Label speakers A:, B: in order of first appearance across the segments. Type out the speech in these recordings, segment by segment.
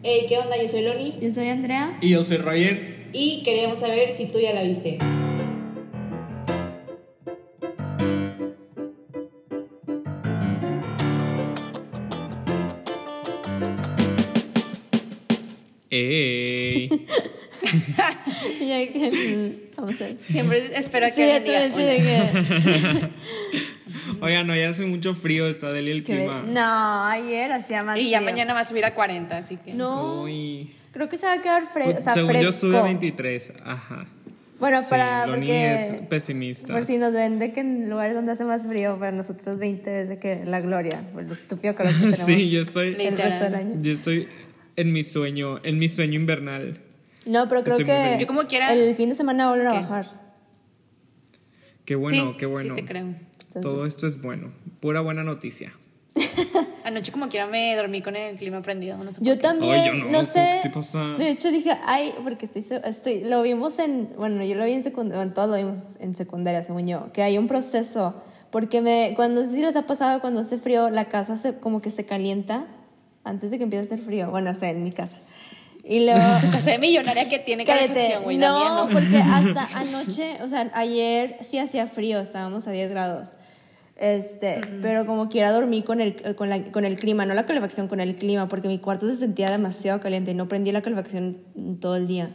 A: Hey, ¿qué onda? Yo soy Loni
B: Yo soy Andrea.
C: Y yo soy Roger.
A: y queríamos saber si tú ya la viste.
C: ¡Ey!
B: Que. mm, Vamos a ver.
D: Siempre espero a
B: Sí,
D: que
B: yo
C: Oigan, no, ya hace mucho frío, está deli el clima.
B: No, ayer hacía más.
D: Y ya
B: frío.
D: mañana va a subir a 40, así que.
B: No.
C: Uy.
B: Creo que se va a quedar fre- o sea,
C: Según
B: fresco.
C: yo sube a 23. Ajá.
B: Bueno,
C: Sí,
B: para. Porque.
C: es pesimista.
B: Por si nos ven de que en lugares donde hace más frío, para nosotros 20 es de que la gloria, por lo estúpido calor que tenemos
C: sí, yo estoy,
B: el resto del año.
C: yo estoy en mi sueño, en mi sueño invernal.
B: No, pero creo
C: Estoy
B: que.
D: Yo como quiera-
B: el fin de semana va a volver a
D: ¿Qué?
B: bajar.
C: Qué bueno,
D: Sí,
C: qué bueno.
D: Sí, te creo.
B: Entonces,
C: Todo esto es bueno. Pura buena noticia.
D: Anoche, como quiera, me dormí con el clima prendido. No sé
B: Yo
D: qué.
B: también,
C: Ay, yo no,
B: no, sé.
C: ¿qué te pasa?
B: De hecho dije, ay, porque estoy, estoy, lo vimos en, bueno, yo lo vi en secundaria, bueno, todos lo vimos en secundaria, según yo, que hay un proceso, porque me, cuando, si les ha pasado, cuando hace frío, la casa se, como que se calienta antes de que empiece a hacer frío, bueno, o sea, en mi casa. Y luego...
D: Tu casa de millonaria que tiene calefacción, güey.
B: No,
D: no.
B: porque hasta anoche, o sea, ayer sí hacía frío, estábamos a 10 grados. Este, pero como quiera dormí con el, eh, con, la- con el clima, no la calefacción, con el clima, porque mi cuarto se sentía demasiado caliente y no prendí la calefacción todo el día.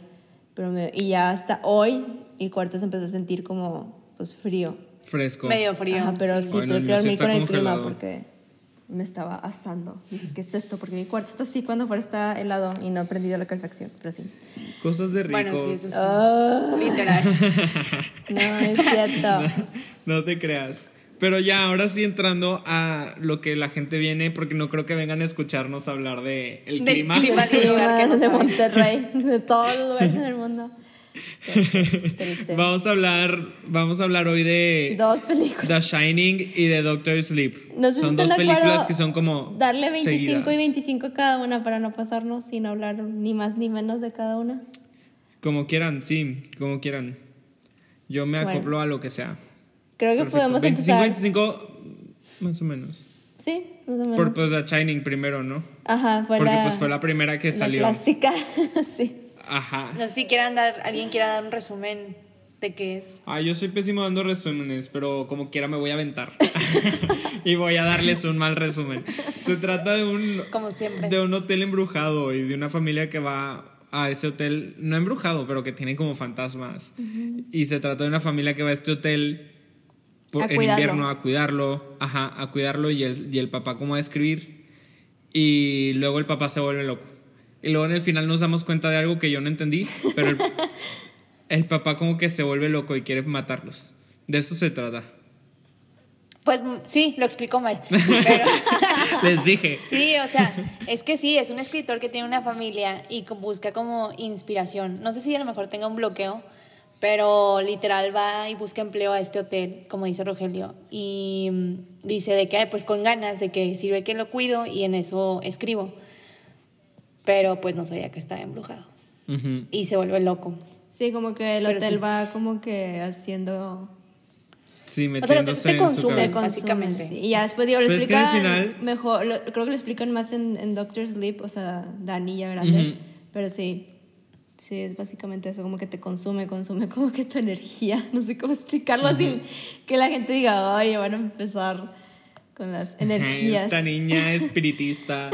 B: Pero me- y ya hasta hoy mi cuarto se empezó a sentir como pues frío.
C: Fresco.
D: Medio frío.
B: Ajá, pero
D: sí.
B: sí,
C: no,
B: tuve que
C: sí
B: dormir
C: está
B: con el clima porque me estaba asando. Dije, ¿qué es esto? Porque mi cuarto está así cuando fuera está helado y no he prendido la calefacción, pero sí.
C: Cosas de ricos.
D: Bueno, sí, eso sí.
B: Ah.
D: Literal.
B: No, es cierto.
C: No te creas. Pero ya, ahora sí entrando a lo que la gente viene, porque no creo que vengan a escucharnos hablar de el
D: Del
C: clima.
D: clima. lugar que no
B: de. Monterrey, de todos los lugares en el mundo. Triste.
C: Vamos a hablar, vamos a hablar hoy de
B: Dos películas.
C: The Shining y de Doctor Sleep.
B: No sé
C: son dos películas que son como
B: Darle 25 y
C: seguidas.
B: 25 cada una para no pasarnos sin hablar ni más ni menos de cada una.
C: Como quieran, sí, como quieran. Yo me
B: Bueno.
C: acoplo a lo que sea.
B: Creo que
C: Perfecto.
B: podemos
C: 25,
B: empezar.
C: 25 más o menos.
B: Sí, más o menos.
C: Por pues, The Shining primero, ¿no?
B: Ajá, fue
C: Porque
B: la,
C: pues fue la primera que
B: la
C: salió.
B: clásica. sí.
C: Ajá.
D: No sé si quieran dar, alguien quiera dar un resumen de qué es.
C: Ah, yo soy pésimo dando resúmenes, pero como quiera me voy a aventar. y voy a darles un mal resumen. Se trata de un,
D: Como siempre.
C: de un hotel embrujado y de una familia que va a ese hotel, no embrujado, pero que tiene como fantasmas. Y se trata de una familia que va a este hotel por- en invierno a cuidarlo, ajá, a cuidarlo y el, y el papá como a escribir. Y luego el papá se vuelve loco. Y luego en el final nos damos cuenta de algo que yo no entendí, pero el, el papá como que se vuelve loco y quiere matarlos. De eso se trata.
D: Pues mm, sí, lo explico mal. Pero
C: Les dije.
D: sí, o sea, es que sí, es un escritor que tiene una familia y busca como inspiración. No sé si a lo mejor tenga un bloqueo, pero literal va y busca empleo a este hotel, como dice Rogelio. Y mm, dice de que, pues con ganas, de que sirve que lo cuido y en eso escribo. Pero pues no sabía que estaba embrujado.
C: Ujú.
D: Y se vuelve loco.
B: Sí, como que el
D: Pero
B: hotel
D: sí.
B: va como que haciendo
C: Sí,
D: O sea,
C: metiéndose
D: te
C: en su
D: consume.
B: te consume,
D: básicamente.
B: sí. Y ya después digo, lo
C: Pero es que al
B: explican
C: final-
B: mejor, lo- creo que lo explican más en, en Doctor Sleep, o sea, Dani ya grande,
C: Ujú.
B: pero sí, sí, es básicamente eso, como que te consume, consume como que tu energía, no sé cómo explicarlo sin que la gente diga, ay, van a empezar con las energías.
C: Esta niña espiritista.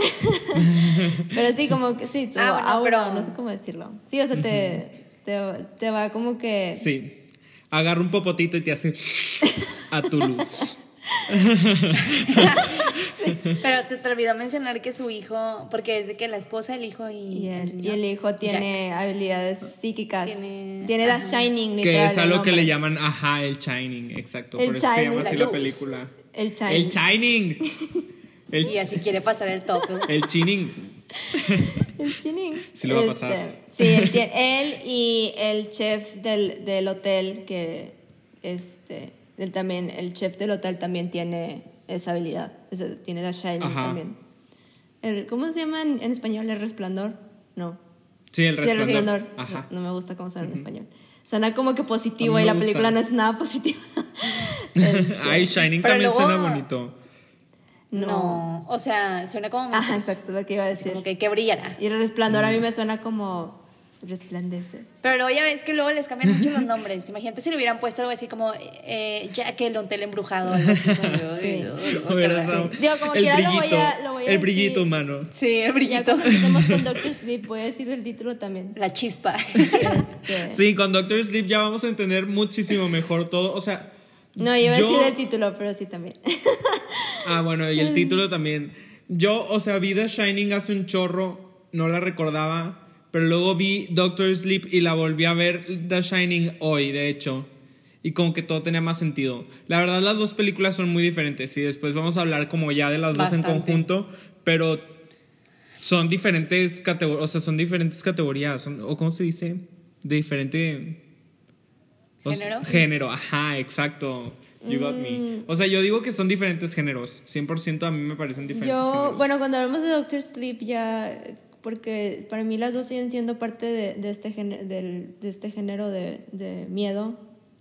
B: Pero sí, como que sí, tu
D: Ah, bueno,
B: aura,
D: pero-
B: no sé cómo decirlo. Sí, o sea, te, te, te va como que...
C: Sí. Agarra un popotito y te hace a tu luz.
D: Pero se te olvidó mencionar que su hijo, porque es de que la esposa, el hijo y,
B: Y el,
D: el,
B: y el hijo tiene habilidades psíquicas.
D: Tiene- ajá.
B: Shining,
C: Que es algo que le llaman, ajá, el Shining, exacto.
B: El
C: por eso se
B: Shining,
C: llama así
D: la
C: la película.
B: El Shining.
C: El Shining. El,
D: y así quiere pasar el top.
C: el Shining.
B: El Shining.
C: Sí lo va a pasar.
B: sí, él, tiene- él y el chef del, del hotel, que este, él también, el chef del hotel también tiene esa habilidad. tiene The Shining
C: Ajá.
B: también. El- ¿Cómo se llama en, en español? ¿El resplandor? No.
C: Sí, el
B: Sí, el
C: resplandor.
B: resplandor.
C: Ajá.
B: No, no me gusta cómo suena en español. Suena como que positivo y la película no es nada positiva.
C: Ay, Shining
D: Pero
C: también
D: luego-
C: suena bonito.
D: No. O sea, suena como.
B: Ajá, exacto, lo que iba a decir.
D: Como que, que brillara.
B: Y el resplandor
C: Mm.
B: a mí me suena como resplandece.
D: Pero luego ya ves que luego les cambian mucho los nombres. Imagínate si le hubieran puesto algo así como eh, Jack el hotel embrujado. Algo así como de, "Ay,
B: Sí.
D: no, no, qué
C: Hubiera
D: raro".
C: estado-
B: Digo, como
C: el
B: quiera lo voy
C: brillito,
B: a- lo voy a
C: el
B: decir.
C: brillito humano.
D: Sí, el brillito.
B: cuando empecemos con Doctor Sleep voy a decir el título también.
D: La chispa.
B: Este,
C: Sí, con Doctor Sleep ya vamos a entender muchísimo mejor todo. O sea,
B: No, iba a
C: yo-
B: decir el título, pero sí también.
C: Ah, bueno, y el título también. Yo, o sea, vi The Shining hace un chorro, no la recordaba, pero luego vi Doctor Sleep y la volví a ver The Shining hoy, de hecho. Y como que todo tenía más sentido. La verdad, las dos películas son muy diferentes y después vamos a hablar como ya de las dos en conjunto, pero son diferentes categorías, o sea, son diferentes categorías, son- o cómo se dice, de diferente...
D: ¿Género?
C: género, ajá, exacto. You got
B: Mm.
C: me. O sea, yo digo que son diferentes géneros. 100% a mí me parecen diferentes
B: Yo,
C: géneros.
B: bueno, cuando hablamos de Doctor Sleep ya, porque para mí las dos siguen siendo parte de, de este, género, del, de este género de, de miedo.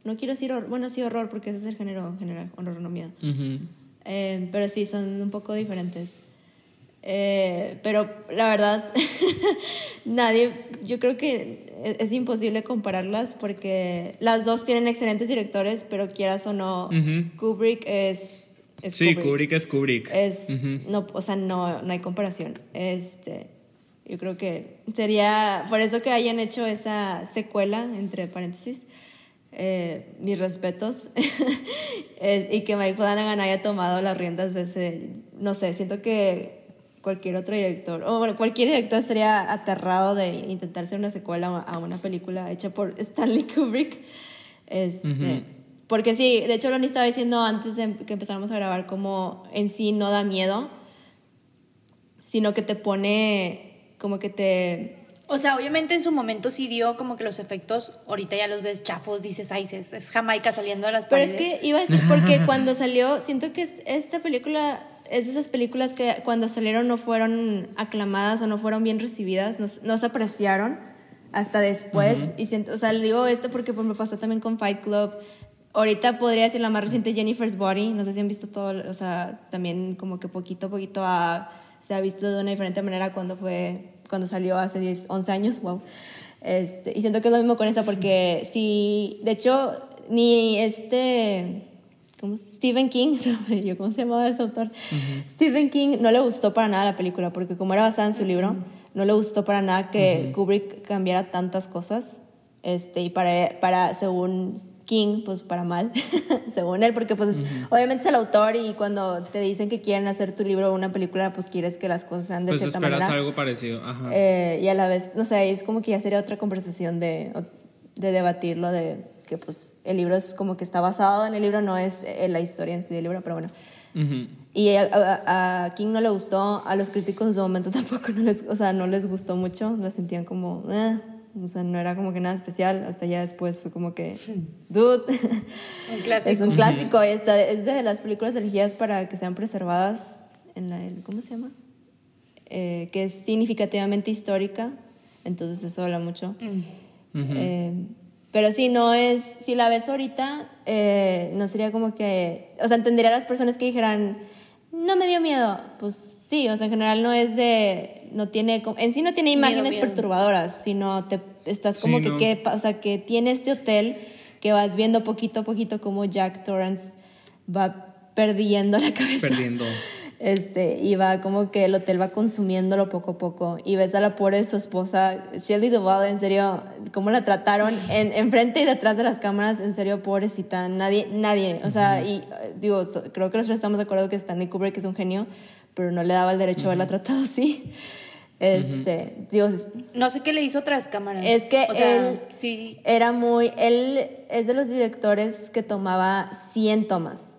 B: No quiero decir, hor- bueno, sí horror, porque ese es el género en general, horror no miedo.
C: Ujú.
B: Eh, pero sí, son un poco diferentes. Eh, pero la verdad, nadie, yo creo que es, es imposible compararlas porque las dos tienen excelentes directores, pero quieras o no,
C: Ujú.
B: Kubrick es, es
C: Sí, Kubrick es Kubrick.
B: Es,
C: Ujú.
B: no, o sea, no, no hay comparación. Este, yo creo que sería, por eso que hayan hecho esa secuela, entre paréntesis, eh, mis respetos, Eh, y que Mike Flanagan haya tomado las riendas de ese, no sé, siento que cualquier otro director, o bueno, cualquier director sería aterrado de intentar hacer una secuela a una película hecha por Stanley Kubrick. Este,
C: Ujú.
B: Porque sí, de hecho, Loni estaba diciendo antes de que empezáramos a grabar como en sí no da miedo, sino que te pone, como que te...
D: O sea, obviamente en su momento sí dio como que los efectos, ahorita ya los ves chafos, dices, ay, es, es Jamaica saliendo de las
B: Pero es
D: paredes.
B: que iba a decir, porque cuando salió, siento que est- esta película es de esas películas que cuando salieron no fueron aclamadas o no fueron bien recibidas, no, se apreciaron hasta después. Y siento, o sea, le digo esto porque pues, me pasó también con Fight Club. Ahorita podría decir la más reciente Jennifer's Body, no sé si han visto todo, o sea, también como que poquito a poquito ha- se ha visto de una diferente manera cuando fue, cuando salió hace 10, 11 años, wow. Este, y siento que es lo mismo con esta porque si, de hecho, ni este, ¿cómo Stephen King, yo cómo se llamaba ese autor, Stephen King no le gustó para nada la película porque como era basada en su libro, no le gustó para nada que Kubrick cambiara tantas cosas, este, y para, para según King, pues para mal, según él, porque pues obviamente es el autor y cuando te dicen que quieren hacer tu libro o una película, pues quieres que las cosas sean de
C: Pues
B: cierta
C: esperas
B: manera.
C: algo parecido. Ajá.
B: Eh, y a la vez, no sé, es como que ya sería otra conversación de, de debatirlo, de que pues el libro es como que está basado en el libro, no es eh, la historia en sí del libro, pero bueno. Y a, a- a King no le gustó, a los críticos en su momento tampoco, no les, o sea, no les gustó mucho, la sentían como, eh, o sea, no era como que nada especial, hasta ya después fue como que, dude,
D: Un clásico.
B: es un clásico, y esta, es de las películas elegidas para que sean preservadas en la, el- ¿cómo se llama? Eh, que es significativamente histórica, entonces eso habla mucho. Eh, pero si no es, si la ves ahorita, eh, no sería como que, o sea, entendería a las personas que dijeran, no me dio miedo, pues sí, o sea, en general no es de, no tiene, como- en sí no tiene imágenes
D: miedo.
B: perturbadoras, sino te estás como
C: Sí,
B: que,
C: no.
B: ¿qué pasa? Que tiene este hotel que vas viendo poquito a poquito como Jack Torrance va perdiendo la cabeza.
C: Perdiendo.
B: Este, y va como que el hotel va consumiéndolo poco a poco. Y ves a la pobre de su esposa, Shelley Duvall, en serio, cómo la trataron en, enfrente y detrás de las cámaras, en serio, pobrecita. Nadie, nadie, o sea, y eh, digo, so- creo que nosotros estamos de acuerdo que Stanley Kubrick es un genio, pero no le daba el derecho a haberla tratado así. Este, digo,
D: No sé qué le hizo tras cámaras.
B: es que
D: o sea,
B: él
D: sí.
B: era muy, él es de los directores que tomaba 100 tomas.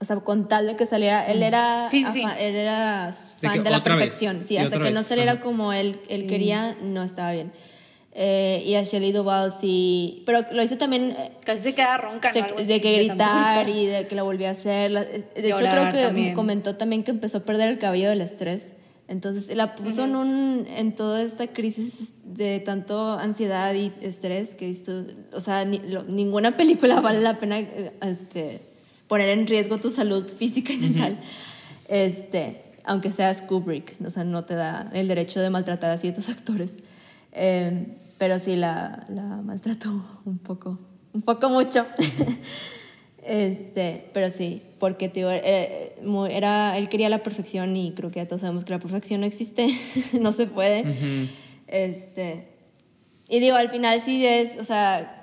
B: O sea, con tal de que saliera, él era,
D: Sí, sí, sí.
B: afa- él era
C: De
B: fan
C: que
B: de, la
C: vez,
B: perfección. Sí, hasta que no saliera
C: ajá.
B: como él, él
D: Sí.
B: quería, no estaba bien. Eh, y a Shelley Duvall sí, pero lo hizo también eh,
D: Casi se queda ronca,
B: se-
D: ¿no? Algo
B: de
D: así,
B: que gritar y de que lo volvía a hacer. La- De hecho,
D: Llorar
B: creo que
D: también.
B: comentó también que empezó a perder el cabello del estrés. Entonces la puso en un en toda esta crisis de tanto ansiedad y estrés que esto, o sea, ni- lo- ninguna película vale la pena eh, este, poner en riesgo tu salud física y mental. Este, aunque seas Kubrick, o sea, no te da el derecho de maltratar a ciertos actores. Eh, pero sí la, la maltrató un poco, un poco mucho. este, pero sí, porque tío, eh, muy- era, él quería la perfección y creo que ya todos sabemos que la perfección no existe, no se puede.
C: Ujú.
B: Este, y digo, al final sí es, o sea,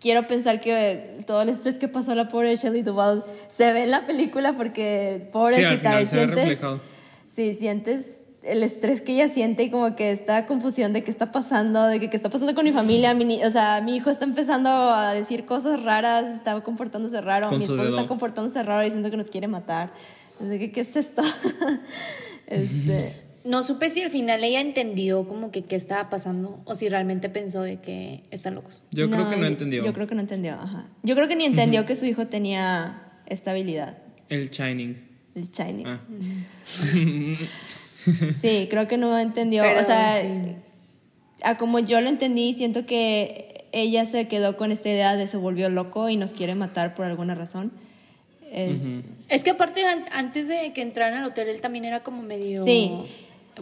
B: quiero pensar que todo el estrés que pasó la pobre Shelley Duvall se ve en la película porque pobrecita,
C: Sí, al final se ve
B: sientes,
C: reflejado.
B: sí, sientes el estrés que ella siente y como que esta confusión de qué está pasando, de que qué está pasando con mi familia, mi, ni- o sea, mi hijo está empezando a decir cosas raras, está comportándose raro,
C: Con
B: mi esposo está comportándose raro diciendo que nos quiere matar. Así que, ¿qué es esto? este,
D: No supe si al final ella entendió como que qué estaba pasando o si realmente pensó de que están locos.
C: Yo creo que no entendió.
B: Yo creo que no entendió, ajá. Yo creo que ni entendió que su hijo tenía estabilidad,
C: El Shining.
B: el Shiny.
C: Ah.
B: Sí, creo que no entendió.
D: Pero
B: o sea,
D: sí.
B: a como yo lo entendí, siento que ella se quedó con esta idea de se volvió loco y nos quiere matar por alguna razón. Es,
D: Es que aparte an- antes de que entraran al hotel él también era como medio...
B: Sí.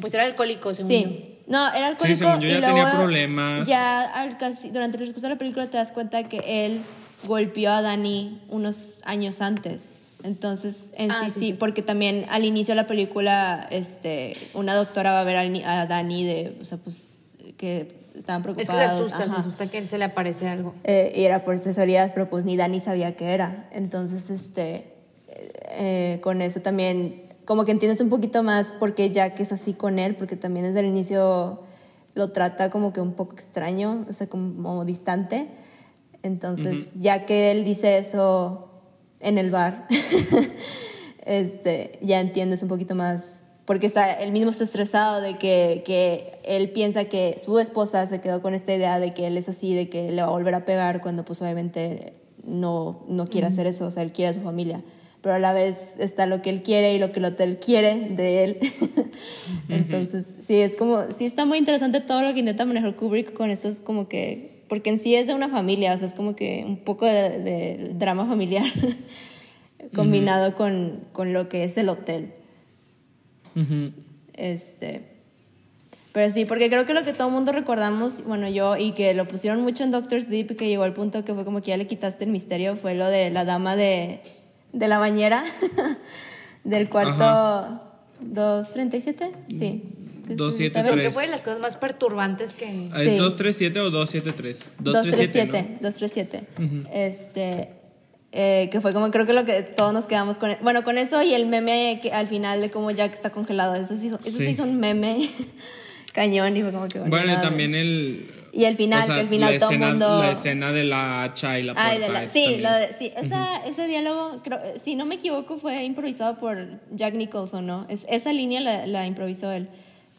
D: Pues era alcohólico, según yo.
B: Sí. No, era alcohólico
C: según yo
B: y
C: ya
B: luego
C: tenía problemas.
B: Ya al casi, durante el transcurso de la película te das cuenta que él golpeó a Dani unos años antes. Entonces, en
D: Ah,
B: sí,
D: sí,
B: porque también al inicio de la película, este, una doctora va a ver a, a Dani de, o sea, pues, que estaban
D: Es que
B: preocupados.
D: se asusta, se
B: ajá.
D: asusta que él se le aparece algo.
B: Eh, y era por asesorías, pero pues ni Dani sabía qué era. Entonces, este, eh, con eso también, como que entiendes un poquito más por qué Jack es así con él, porque también desde el inicio lo trata como que un poco extraño, o sea, como distante. Entonces, ya que él dice eso en el bar, este, ya entiendes un poquito más, porque está, él mismo está estresado de que, que él piensa que su esposa se quedó con esta idea de que él es así, de que le va a volver a pegar, cuando pues obviamente no, no quiere hacer eso, o sea, él quiere a su familia. Pero a la vez está lo que él quiere y lo que el hotel quiere de él. Entonces, sí, es como, sí está muy interesante todo lo que intenta manejar Kubrick con eso, es como que, porque en sí es de una familia, o sea, es como que un poco de, de drama familiar combinado con, con lo que es el hotel.
C: Ujú.
B: Este, pero sí, porque creo que lo que todo el mundo recordamos, bueno, yo, y que lo pusieron mucho en Doctor Sleep, y que llegó al punto que fue como que ya le quitaste el misterio, fue lo de la dama de, de la bañera, del cuarto
C: Ajá.
B: 237, sí. Sí. sí,
C: 273.
B: ¿saben?
D: Creo que fue de las cosas más perturbantes que...
C: ¿Es
B: Sí.
C: 237 o 273?
B: 237, 237. Este, eh, que fue como creo que lo que todos nos quedamos con, bueno, con eso y el meme que al final de cómo Jack está congelado, eso sí, eso sí,
C: Sí.
B: hizo un meme cañón y fue como que
C: Bueno, y
B: nada,
C: también el...
B: Y el final,
C: o sea,
B: que el final todo el
C: escena-
B: mundo-
C: La escena de la hacha y la puerta.
B: Ay, de la- sí, de- sí, esa- ese diálogo, creo, si no me equivoco, fue improvisado por Jack Nicholson, ¿no? Es, esa línea la, la improvisó él.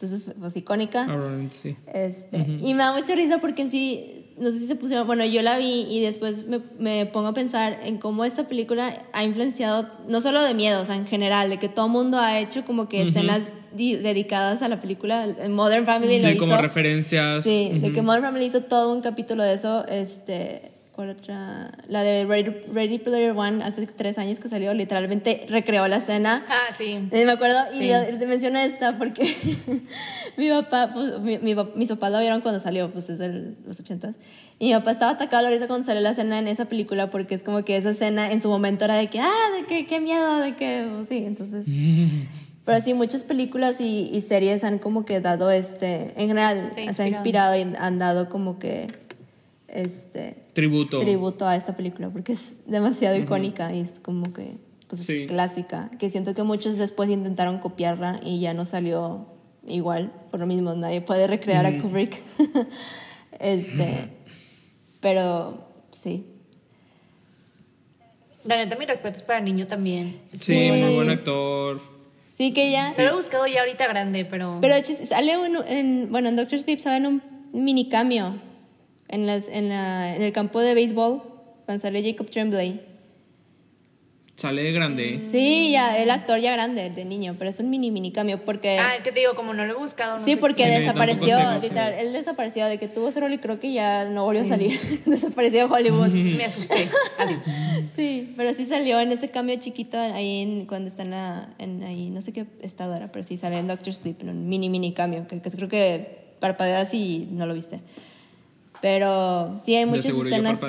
B: Entonces, pues icónica.
C: Probablemente sí.
B: Este, Y me da mucha risa porque en sí, no sé si se pusieron, bueno, yo la vi y después me, me pongo a pensar en cómo esta película ha influenciado, no solo de miedo, o sea, en general, de que todo el mundo ha hecho como que escenas di- dedicadas a la película. Modern Family lo
C: Sí,
B: hizo.
C: como referencias.
B: Sí, de que Modern Family hizo todo un capítulo de eso. Este, ¿cuál otra? La de Ready, Ready Player One, hace tres años que salió, literalmente recreó la escena.
D: Ah, sí.
B: Eh, Me acuerdo, y
D: Sí.
B: yo te menciono esta porque mi papá, pues, mi, mi mis papás lo vieron cuando salió, pues es de los ochentas. Y mi papá estaba atacado a la risa cuando salió la escena en esa película porque es como que esa escena en su momento era de que, ah, de que, qué miedo, de que, pues, sí, entonces... Pero sí, muchas películas y, y series han como que dado este, en general,
D: Se ha
B: se ha
D: inspirado.
B: inspirado y han dado como que, este,
C: Tributo.
B: tributo a esta película porque es demasiado icónica y es como que pues,
C: Sí.
B: es clásica. Que siento que muchos después intentaron copiarla y ya no salió igual. Por lo mismo, nadie puede recrear a Kubrick. este, pero sí.
D: La neta, mis respetos para el niño también.
C: Sí,
B: Sí.
C: muy buen actor.
B: Sí que ya.
D: Se lo he buscado ya ahorita grande, pero...
B: Pero de hecho, sale en, en- bueno, en Doctor Sleep sale en un mini cambio en, las, en, la- en el campo de béisbol cuando sale Jacob Tremblay.
C: Sale de grande.
B: Sí, ya, el actor ya grande, de niño, pero es un mini, mini cambio, porque...
D: Ah, es que te digo, como no lo he buscado. No
B: Sí,
D: sé
B: porque
C: Sí, sí,
B: desapareció,
C: sé.
B: literal, él desapareció, de que tuvo ese rol y creo que ya no volvió a salir, desapareció de Hollywood.
D: Me asusté. Adiós.
B: Sí, pero sí salió en ese cambio chiquito ahí en, cuando está en, la, en ahí, no sé qué estado era, pero sí sale en Doctor Sleep, en un mini, mini cambio, que, que creo que parpadeas y no lo viste. Pero sí hay muchas
C: seguro yo
B: escenas...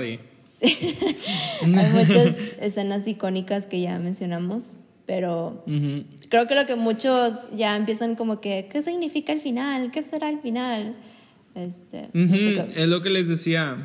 B: hay muchas escenas icónicas que ya mencionamos, pero creo que lo que muchos ya empiezan como que, ¿qué significa el final? ¿Qué será el final? Este, no sé
C: Es lo que les decía.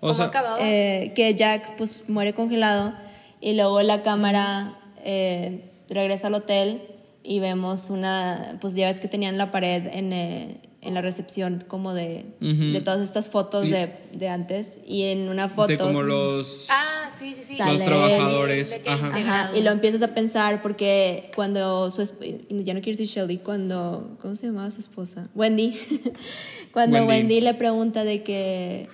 C: O
D: ¿Cómo
C: sea,
B: eh, que Jack pues muere congelado y luego la cámara eh, regresa al hotel y vemos una, pues ya ves que tenían la pared en, eh, en la recepción como de, de todas estas fotos
C: Y-
B: de, de antes y en una foto...
C: de como los,
D: Ah, sí, sí, sí.
C: Los trabajadores. Ajá.
B: Ajá, y lo empiezas a pensar porque cuando su ya no quiero decir Shelly, cuando, ¿cómo se llamaba su esposa? Wendy. cuando
C: Wendy.
B: Wendy. le pregunta de que,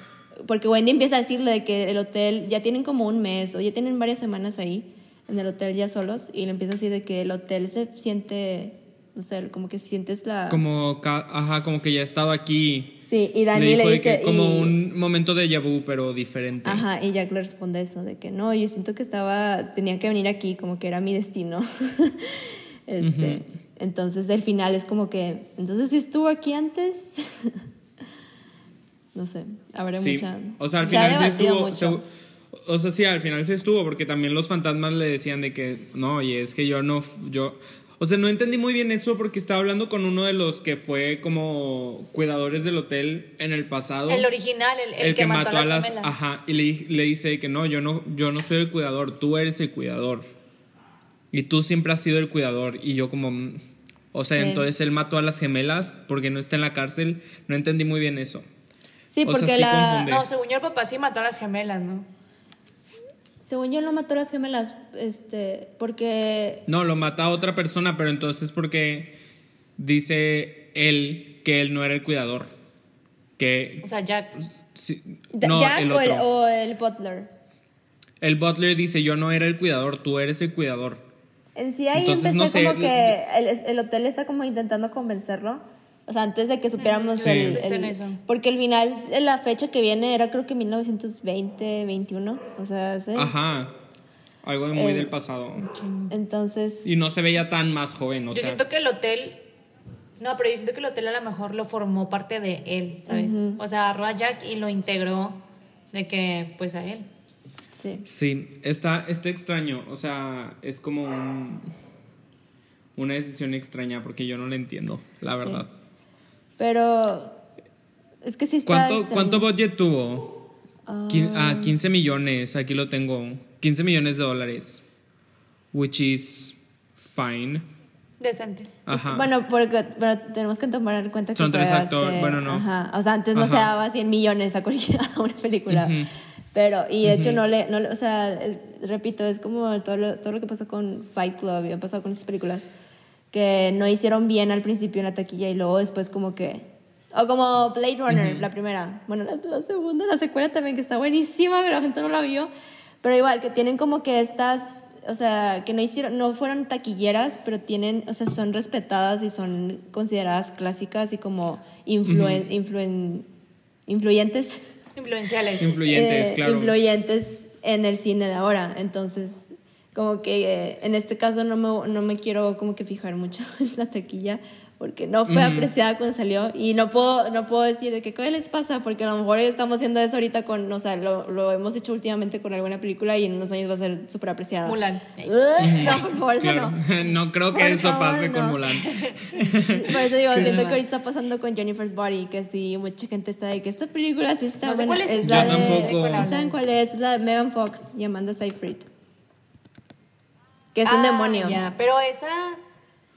B: porque Wendy empieza a decirle de que el hotel ya tienen como un mes o ya tienen varias semanas ahí en el hotel ya solos y le empieza a decir de que el hotel se siente, no sé, como que sientes la...
C: Como, ajá, como que ya he estado aquí.
B: Sí, y
C: Le
B: Dani le,
C: de
B: dice...
C: que como
B: y-
C: un momento de vu, pero diferente.
B: Ajá, y Jack le responde eso, de que no, yo siento que estaba, tenía que venir aquí, como que era mi destino. este, Entonces el final es como que, entonces si estuvo aquí antes, no sé, habrá
C: Sí.
B: mucha...
C: O sea, al
B: se
C: final sí estuvo.
B: mucho.
C: se- o sea, sí, al final sí estuvo, porque también los fantasmas le decían de que, no, oye, es que yo no, yo, o sea, no entendí muy bien eso porque estaba hablando con uno de los que fue como cuidadores del hotel en el pasado.
D: El original, el, el que, mató, a las, gemelas.
C: ajá, y le, le dice que no, yo no, yo no soy el cuidador, tú eres el cuidador. Y tú siempre has sido el cuidador. Y yo como, mm, o sea,
B: Sí.
C: entonces él mató a las gemelas porque no está en la cárcel. No entendí muy bien eso.
B: Sí,
C: o sea,
B: porque
C: sí
B: la...
D: No, según yo el papá sí mató a las gemelas, ¿no?
B: Según yo, él no mató a las gemelas, este, porque...
C: No, lo mata a otra persona, pero entonces porque dice él que él no era el cuidador. Que
D: O sea, Jack.
C: sí,
B: Da-
C: no,
B: Jack
C: el
B: o, el,
C: otro.
B: o el butler.
C: El butler dice, yo no era el cuidador, tú eres el cuidador.
B: En sí ahí
C: Entonces,
B: empecé
C: no sé,
B: como que el, el hotel está como intentando convencerlo. O sea, antes de que supiéramos
C: Sí.
B: el, el-
D: eso.
B: Porque el final, la fecha que viene era creo que 1920, 21. O sea, sí.
C: Ajá. Algo de muy
B: Eh,
C: del pasado.
B: Entonces...
C: Y no se veía tan más joven, o
D: yo
C: sea.
D: siento que el hotel. No, pero yo siento que el hotel a lo mejor lo formó parte de él, ¿sabes? O sea, agarró a Jack y lo integró de que, pues a él.
B: Sí.
C: Sí, está, está extraño. O sea, es como un- una decisión extraña porque yo no la entiendo, la
B: Sí.
C: verdad.
B: Pero... Es que sí está...
C: ¿Cuánto,
B: extraño.
C: ¿Cuánto budget tuvo? Quin- ah, 15 millones, aquí lo tengo. 15 millones de dólares. Which is fine.
D: Decente.
C: Ajá.
B: Bueno, porque pero tenemos que tomar en cuenta que
C: Son tres actores, bueno, no.
B: Ajá, o sea, antes no se daba 100 millones a cualquier a una película.
C: Ujú.
B: Pero, y de hecho no le, no le- o sea, repito, es como todo lo, todo lo que pasó con Fight Club y ha pasado con estas películas, que no hicieron bien al principio en la taquilla y luego después como que... O como Blade Runner, la primera. Bueno, la, la segunda, la secuela también, que está buenísima, que la gente no la vio. Pero igual, que tienen como que estas, o sea, que no hicieron, no fueron taquilleras, pero tienen, o sea, son respetadas y son consideradas clásicas y como influen, influen- influyentes.
D: Influenciales.
C: Influyentes,
B: eh,
C: claro.
B: influyentes en el cine de ahora. Entonces, como que eh, en este caso no me, no me quiero como que fijar mucho en la taquilla porque no fue apreciada cuando salió y no puedo, no puedo decir de que qué les pasa porque a lo mejor estamos haciendo eso ahorita con, o sea, lo, lo hemos hecho últimamente con alguna película y en unos años va a ser súper apreciada.
D: Mulan.
B: No, por favor, eso
C: Claro.
B: no.
C: No creo que
B: Por
C: eso
B: favor,
C: pase con
B: no.
C: Mulan.
B: Por eso digo, siento que ahorita está pasando con Jennifer's Body, que sí, mucha gente está de que esta película sí está
D: No sé
B: buena.
D: cuál es.
B: la
C: Yo
B: de,
C: tampoco.
B: ¿sí ¿Saben cuál es? Es la de Megan Fox y Amanda Seyfried. Que es un
D: Ah,
B: demonio.
D: Ya, pero esa.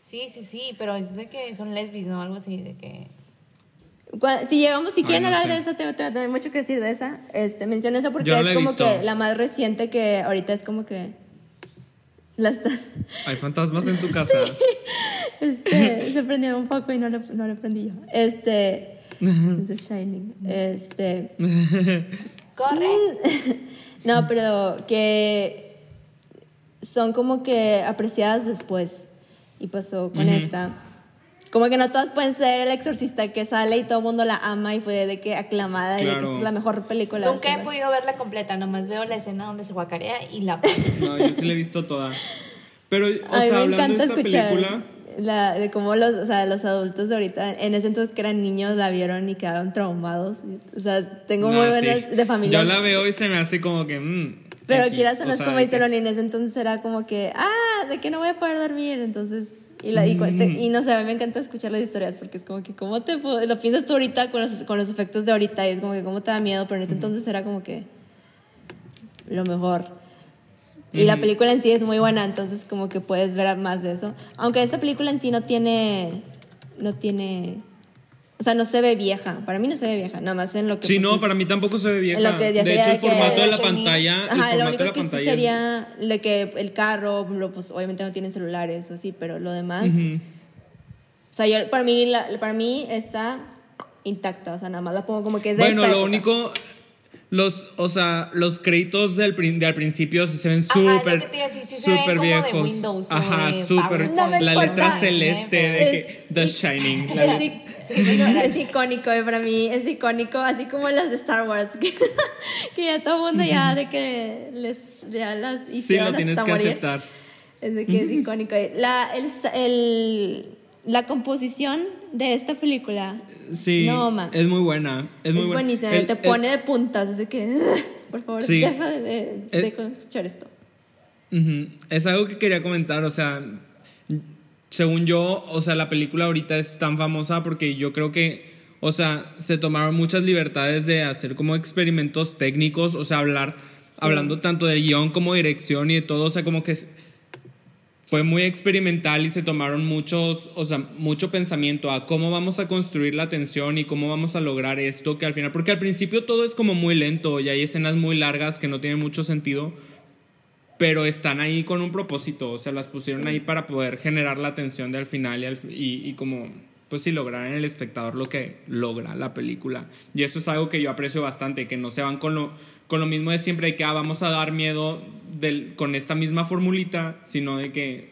D: Sí, sí, sí, pero es de que son lesbis, ¿no? Algo así, de que.
B: Si llegamos, si
C: Ay,
B: quieren
C: no
B: hablar
C: sé.
B: de esa, tengo, tengo- tengo mucho que decir de esa. Este, menciono esa porque
C: no
B: es como
C: visto.
B: que la más reciente que ahorita es como que la está,
C: Hay fantasmas en tu casa.
B: este, se prendió un poco y no lo, no lo prendí yo. Este, es The Shining. Este,
D: ¡Corre!
B: no, pero que son como que apreciadas después. Y pasó con esta. Como que no todas pueden ser el exorcista que sale y todo el mundo la ama y fue de que aclamada y de que
C: Claro.
B: esta es la mejor película.
D: Nunca he podido verla completa, nomás veo la escena donde se guacarea y la
C: No, yo sí la he visto toda. Pero, o
B: A mí
C: sea,
B: me
C: hablando
B: encanta
C: de esta
B: escuchar
C: película,
B: la, de cómo los, o sea, los adultos de ahorita, en ese entonces que eran niños, la vieron y quedaron traumados. O sea, tengo
C: no,
B: muy
C: sí.
B: buenas de familia.
C: Yo la veo y se me hace como que. mm,
B: Pero
C: X,
B: quieras o no es como dice ese entonces era como que, ah, de que no voy a poder dormir, entonces... Y, la, y, no sé, a mí me encanta escuchar las historias porque es como que, ¿cómo te puedo- lo piensas tú ahorita con los, con los efectos de ahorita? Y es como que, ¿cómo te da miedo? Pero en ese entonces era como que lo mejor. Y la
C: Ujú.
B: película en sí es muy buena, entonces como que puedes ver más de eso. Aunque esta película en sí no tiene, no tiene, o sea, no se ve vieja. Para mí no se ve vieja, nada más en lo que...
C: Sí,
B: pues,
C: no, para mí tampoco se ve vieja.
B: en lo que ya
C: de hecho, el
B: que-
C: formato de la pantalla. el
B: Ajá, lo único que sí
C: es-
B: sería de que el carro, pues obviamente no tienen celulares o así, pero lo demás, o sea, yo, para mí, la- para mí está intacta, o sea, nada más la pongo como que es de
C: Bueno,
B: esta
C: lo
B: época.
C: único. Los, o sea, los créditos del, prin- de al principio sí se ven súper,
D: sí
C: súper
D: como de
C: viejos.
D: Windows
C: Ajá, súper.
B: No
C: la
B: importa.
C: letra celeste de
B: Es-
C: que The Shining. la
B: Es, es icónico, eh, para mí es icónico, así como las de Star Wars, que, que ya todo el mundo ya de que les ya las
C: sí,
B: hicieron
C: lo tienes
B: hasta
C: que
B: morir.
C: aceptar.
B: Es de que es icónico. La, el, el- la composición de esta película,
C: Sí,
B: No, ma.
C: es muy buena. Es,
B: Es,
C: muy buena.
B: buenísima,
C: El-
B: te
C: el-
B: pone de puntas, es de que, por favor,
C: Sí.
B: deja de, de,
C: El-
B: deja de escuchar esto.
C: Es algo que quería comentar, o sea, según yo, o sea, la película ahorita es tan famosa porque yo creo que, o sea, se tomaron muchas libertades de hacer como experimentos técnicos, o sea, hablar, hablando tanto de guion como dirección y de todo, o sea, como que es- fue muy experimental y se tomaron muchos, o sea, mucho pensamiento a cómo vamos a construir la tensión y cómo vamos a lograr esto que al final, porque al principio todo es como muy lento y hay escenas muy largas que no tienen mucho sentido, pero están ahí con un propósito, o sea, las pusieron ahí para poder generar la tensión de al final y, al y, y como, pues sí, lograr en el espectador lo que logra la película. Y eso es algo que yo aprecio bastante, que no se van con lo, con lo mismo de siempre, de que ah, vamos a dar miedo del, con esta misma formulita, sino de que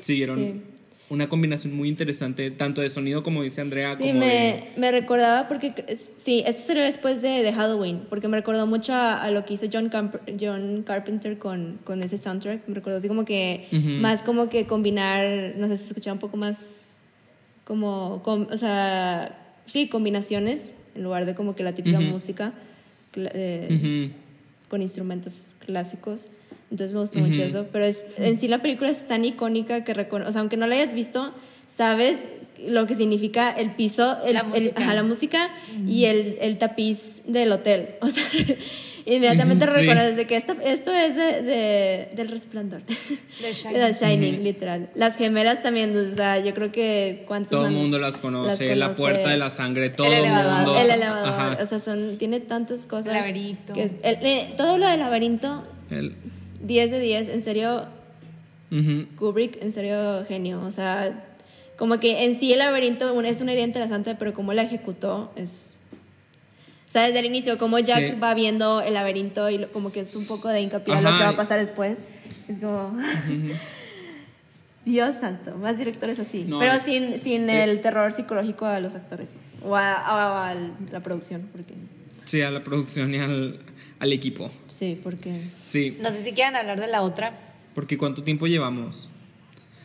C: siguieron
B: Sí.
C: una combinación muy interesante, tanto de sonido como dice Andrea,
B: Sí,
C: como
B: me,
C: de...
B: me recordaba porque, sí, esto salió después de, de Halloween, porque me recordó mucho a, a lo que hizo John, Camp- John Carpenter con, con ese soundtrack. Me recordó así como que, más como que combinar, no sé si se escuchaba un poco más, como, com- o sea, sí, combinaciones, en lugar de como que la típica música eh, con instrumentos clásicos. Entonces me gustó
C: Ujú.
B: mucho eso. Pero es, en sí la película es tan icónica que, o sea, aunque no la hayas visto, sabes lo que significa el piso, el,
D: La
B: el-
D: música.
B: ajá, la música y el, el tapiz del hotel. O sea, inmediatamente
C: sí.
B: recuerdas de que esto, esto es de, de- del resplandor.
D: The Shining.
B: De The Shining, literal. Las gemelas también, o sea, yo creo que cuántos
C: Todo el mundo las conoce,
B: las
C: la puerta de la sangre, todo el
D: elevador.
C: mundo.
B: El elevador,
C: Ajá.
B: o sea, son, tiene tantas cosas.
D: Laberinto.
B: que es- el- eh, todo lo del laberinto,
C: El-
B: 10 de 10, en serio. Kubrick, en serio, genio. O sea, como que en sí el laberinto es una idea interesante, pero cómo la ejecutó es... O sea, desde el inicio, como Jack
C: Sí.
B: va viendo el laberinto y lo- como que es un poco de hincapié a lo que va a pasar después. Es como... Dios santo, más directores así.
C: No,
B: pero sin, sin
C: eh.
B: el terror psicológico a los actores. O a, a- a la producción, porque...
C: Sí, a la producción y al, al equipo.
B: Sí, porque...
C: Sí,
D: No sé si quieran hablar de la otra.
C: porque ¿cuánto tiempo llevamos?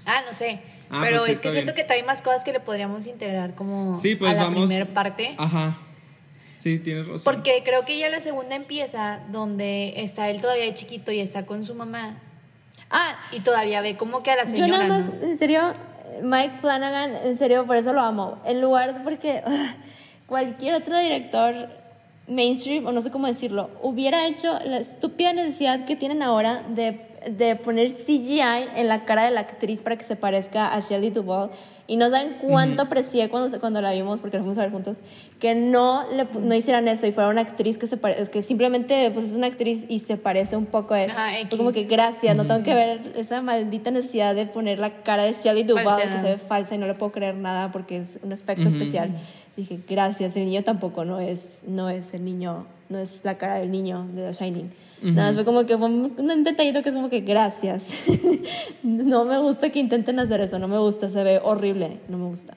D: Ah, no sé.
C: Ah,
D: pero
C: pues sí,
D: es que siento
C: bien.
D: que trae más cosas que le podríamos integrar como
C: Sí, pues
D: a la
C: vamos.
D: primera parte.
C: Ajá. Sí, tienes razón.
D: Porque creo que ya la segunda empieza donde está él todavía chiquito y está con su mamá
B: Ah,
D: y todavía ve como que a la
B: Yo
D: señora.
B: nada más,
D: ¿no?
B: en serio, Mike Flanagan, en serio, por eso lo amo. En lugar de porque ugh, cualquier otro director mainstream, o no sé cómo decirlo, hubiera hecho la estúpida necesidad que tienen ahora de, de poner CGI en la cara de la actriz para que se parezca a Shelley Duvall. Y no saben cuánto aprecié cuando, cuando la vimos, porque la fuimos a ver juntos, que no, le, no hicieran eso y fuera una actriz que, se pare- que simplemente pues, es una actriz y se parece un poco a él.
D: Ajá, X.
B: como que gracias, no tengo que ver esa maldita necesidad de poner la cara de Shelley Duvall que se ve falsa y no le puedo creer nada porque es un efecto especial. Dije, gracias, el niño tampoco no es, no es el niño, no es la cara del niño de The Shining. Nada más fue como que fue un, un detallito que es como que gracias. no me gusta que intenten hacer eso, no me gusta, se ve horrible, no me gusta.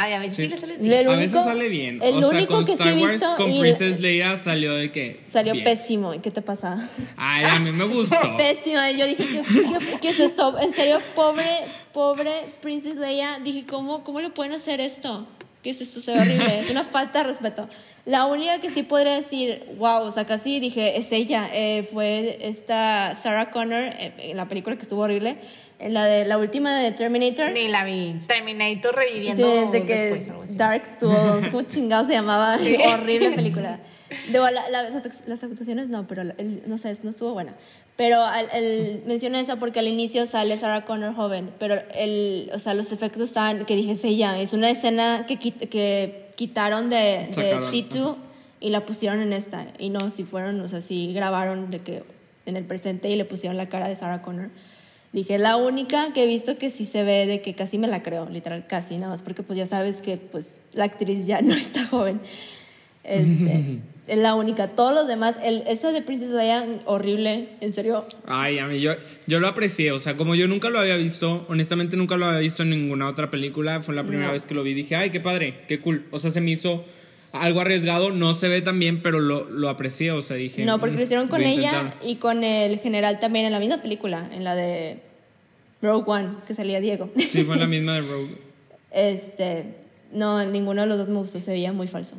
D: Ay, a veces sí,
C: Sí.
D: le sales
B: Le-
D: bien.
B: El
C: a
B: único-
C: veces sale bien.
B: el
C: o sea,
B: único
C: con
B: que
C: Star
B: he
C: Wars,
B: visto
C: con
B: y-
C: Princess Leia salió de que.
B: Salió
C: bien.
B: pésimo, ¿y qué te pasa?
C: Ay, a mí me gustó.
B: Pésima, yo dije, ¿qué, qué, qué es esto? En serio, pobre, pobre Princess Leia, dije, ¿cómo, ¿cómo le pueden hacer esto? ¿Qué es esto? Se ve horrible, es una falta de respeto. La única que sí podría decir, wow, o sea, casi dije, es ella, eh, fue esta Sarah Connor eh, en la película que estuvo horrible, en la de la última de Terminator.
D: Ni la vi. Terminator
B: Sí,
D: reviviendo
B: de que
D: después. algo así.
B: Darks Tools, como chingado se llamaba, horrible película. La- la- las act- las actuaciones no, pero el- no sé, no estuvo buena. Pero al, el, mencioné esa porque al inicio sale Sarah Connor joven, pero el, o sea, los efectos estaban, que dije, es ella, es una escena que, que quitaron de, de
C: Sacaron,
B: T2 y la pusieron en esta. Y no, si fueron, o sea, si grabaron de que en el presente y le pusieron la cara de Sarah Connor. Dije, es la única que he visto que sí se ve de que casi me la creo, literal, casi, nada más, porque pues ya sabes que pues la actriz ya no está joven. Este, es la única. Todos los demás, el, esa de Princess Leia, horrible, en serio.
C: Ay, a mí yo, yo lo aprecié, o sea, como yo nunca lo había visto, honestamente nunca lo había visto en ninguna otra película, fue la primera
B: No.
C: vez que lo vi, dije, ay, qué padre, qué cool, o sea, se me hizo algo arriesgado, no se ve tan bien, pero lo, lo aprecié, o sea, dije...
B: No, porque
C: "Mm,
B: lo hicieron con ella
C: intentar".
B: y con el general también en la misma película, en la de Rogue One, que salía Diego.
C: Sí, fue la misma de Rogue.
B: Este, no, ninguno de los dos me gustó, se veía muy falso.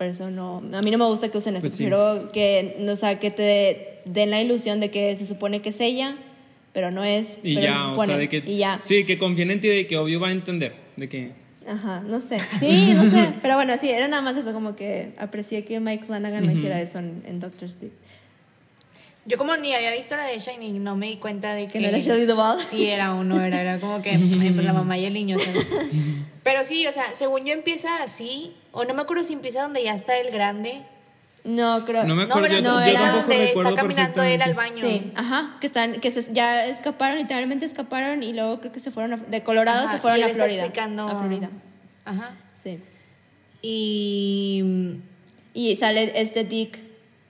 B: Por eso no, a mí no me gusta que usen eso,
C: Pues sí.
B: prefiero que, o sea, que te den la ilusión de que se supone que es ella, pero no es,
C: Y
B: pero se
C: ya, o
B: supone,
C: sea, de que...
B: y ya.
C: Sí, que confíen en ti, de que obvio van a entender, de que...
B: Ajá, no sé. Sí, no sé. Pero bueno, sí, era nada más eso, como que aprecié que Mike Flanagan no hiciera eso en, en Doctor Sleep.
D: Yo como ni había visto la de Shining, no me di cuenta de que...
B: Que no era Shelley Duvall.
D: Sí, era o no era, era como que pues la mamá y el niño. ¿sabes? Pero sí, o sea, según yo empieza así, o no me acuerdo si empieza donde ya está el grande.
B: No, creo.
C: No me
D: No,
C: acuerdo,
D: pero
C: yo,
B: no,
C: yo
B: era
D: donde está caminando él al baño.
B: Sí, ajá, que están, que se- ya escaparon, literalmente escaparon y luego creo que se fueron a- de Colorado
D: Ajá,
B: se fueron
D: y
B: a
D: él está
B: Florida.
D: explicando-
B: A Florida,
D: Ajá.
B: sí.
D: Y...
B: Y sale este Dick,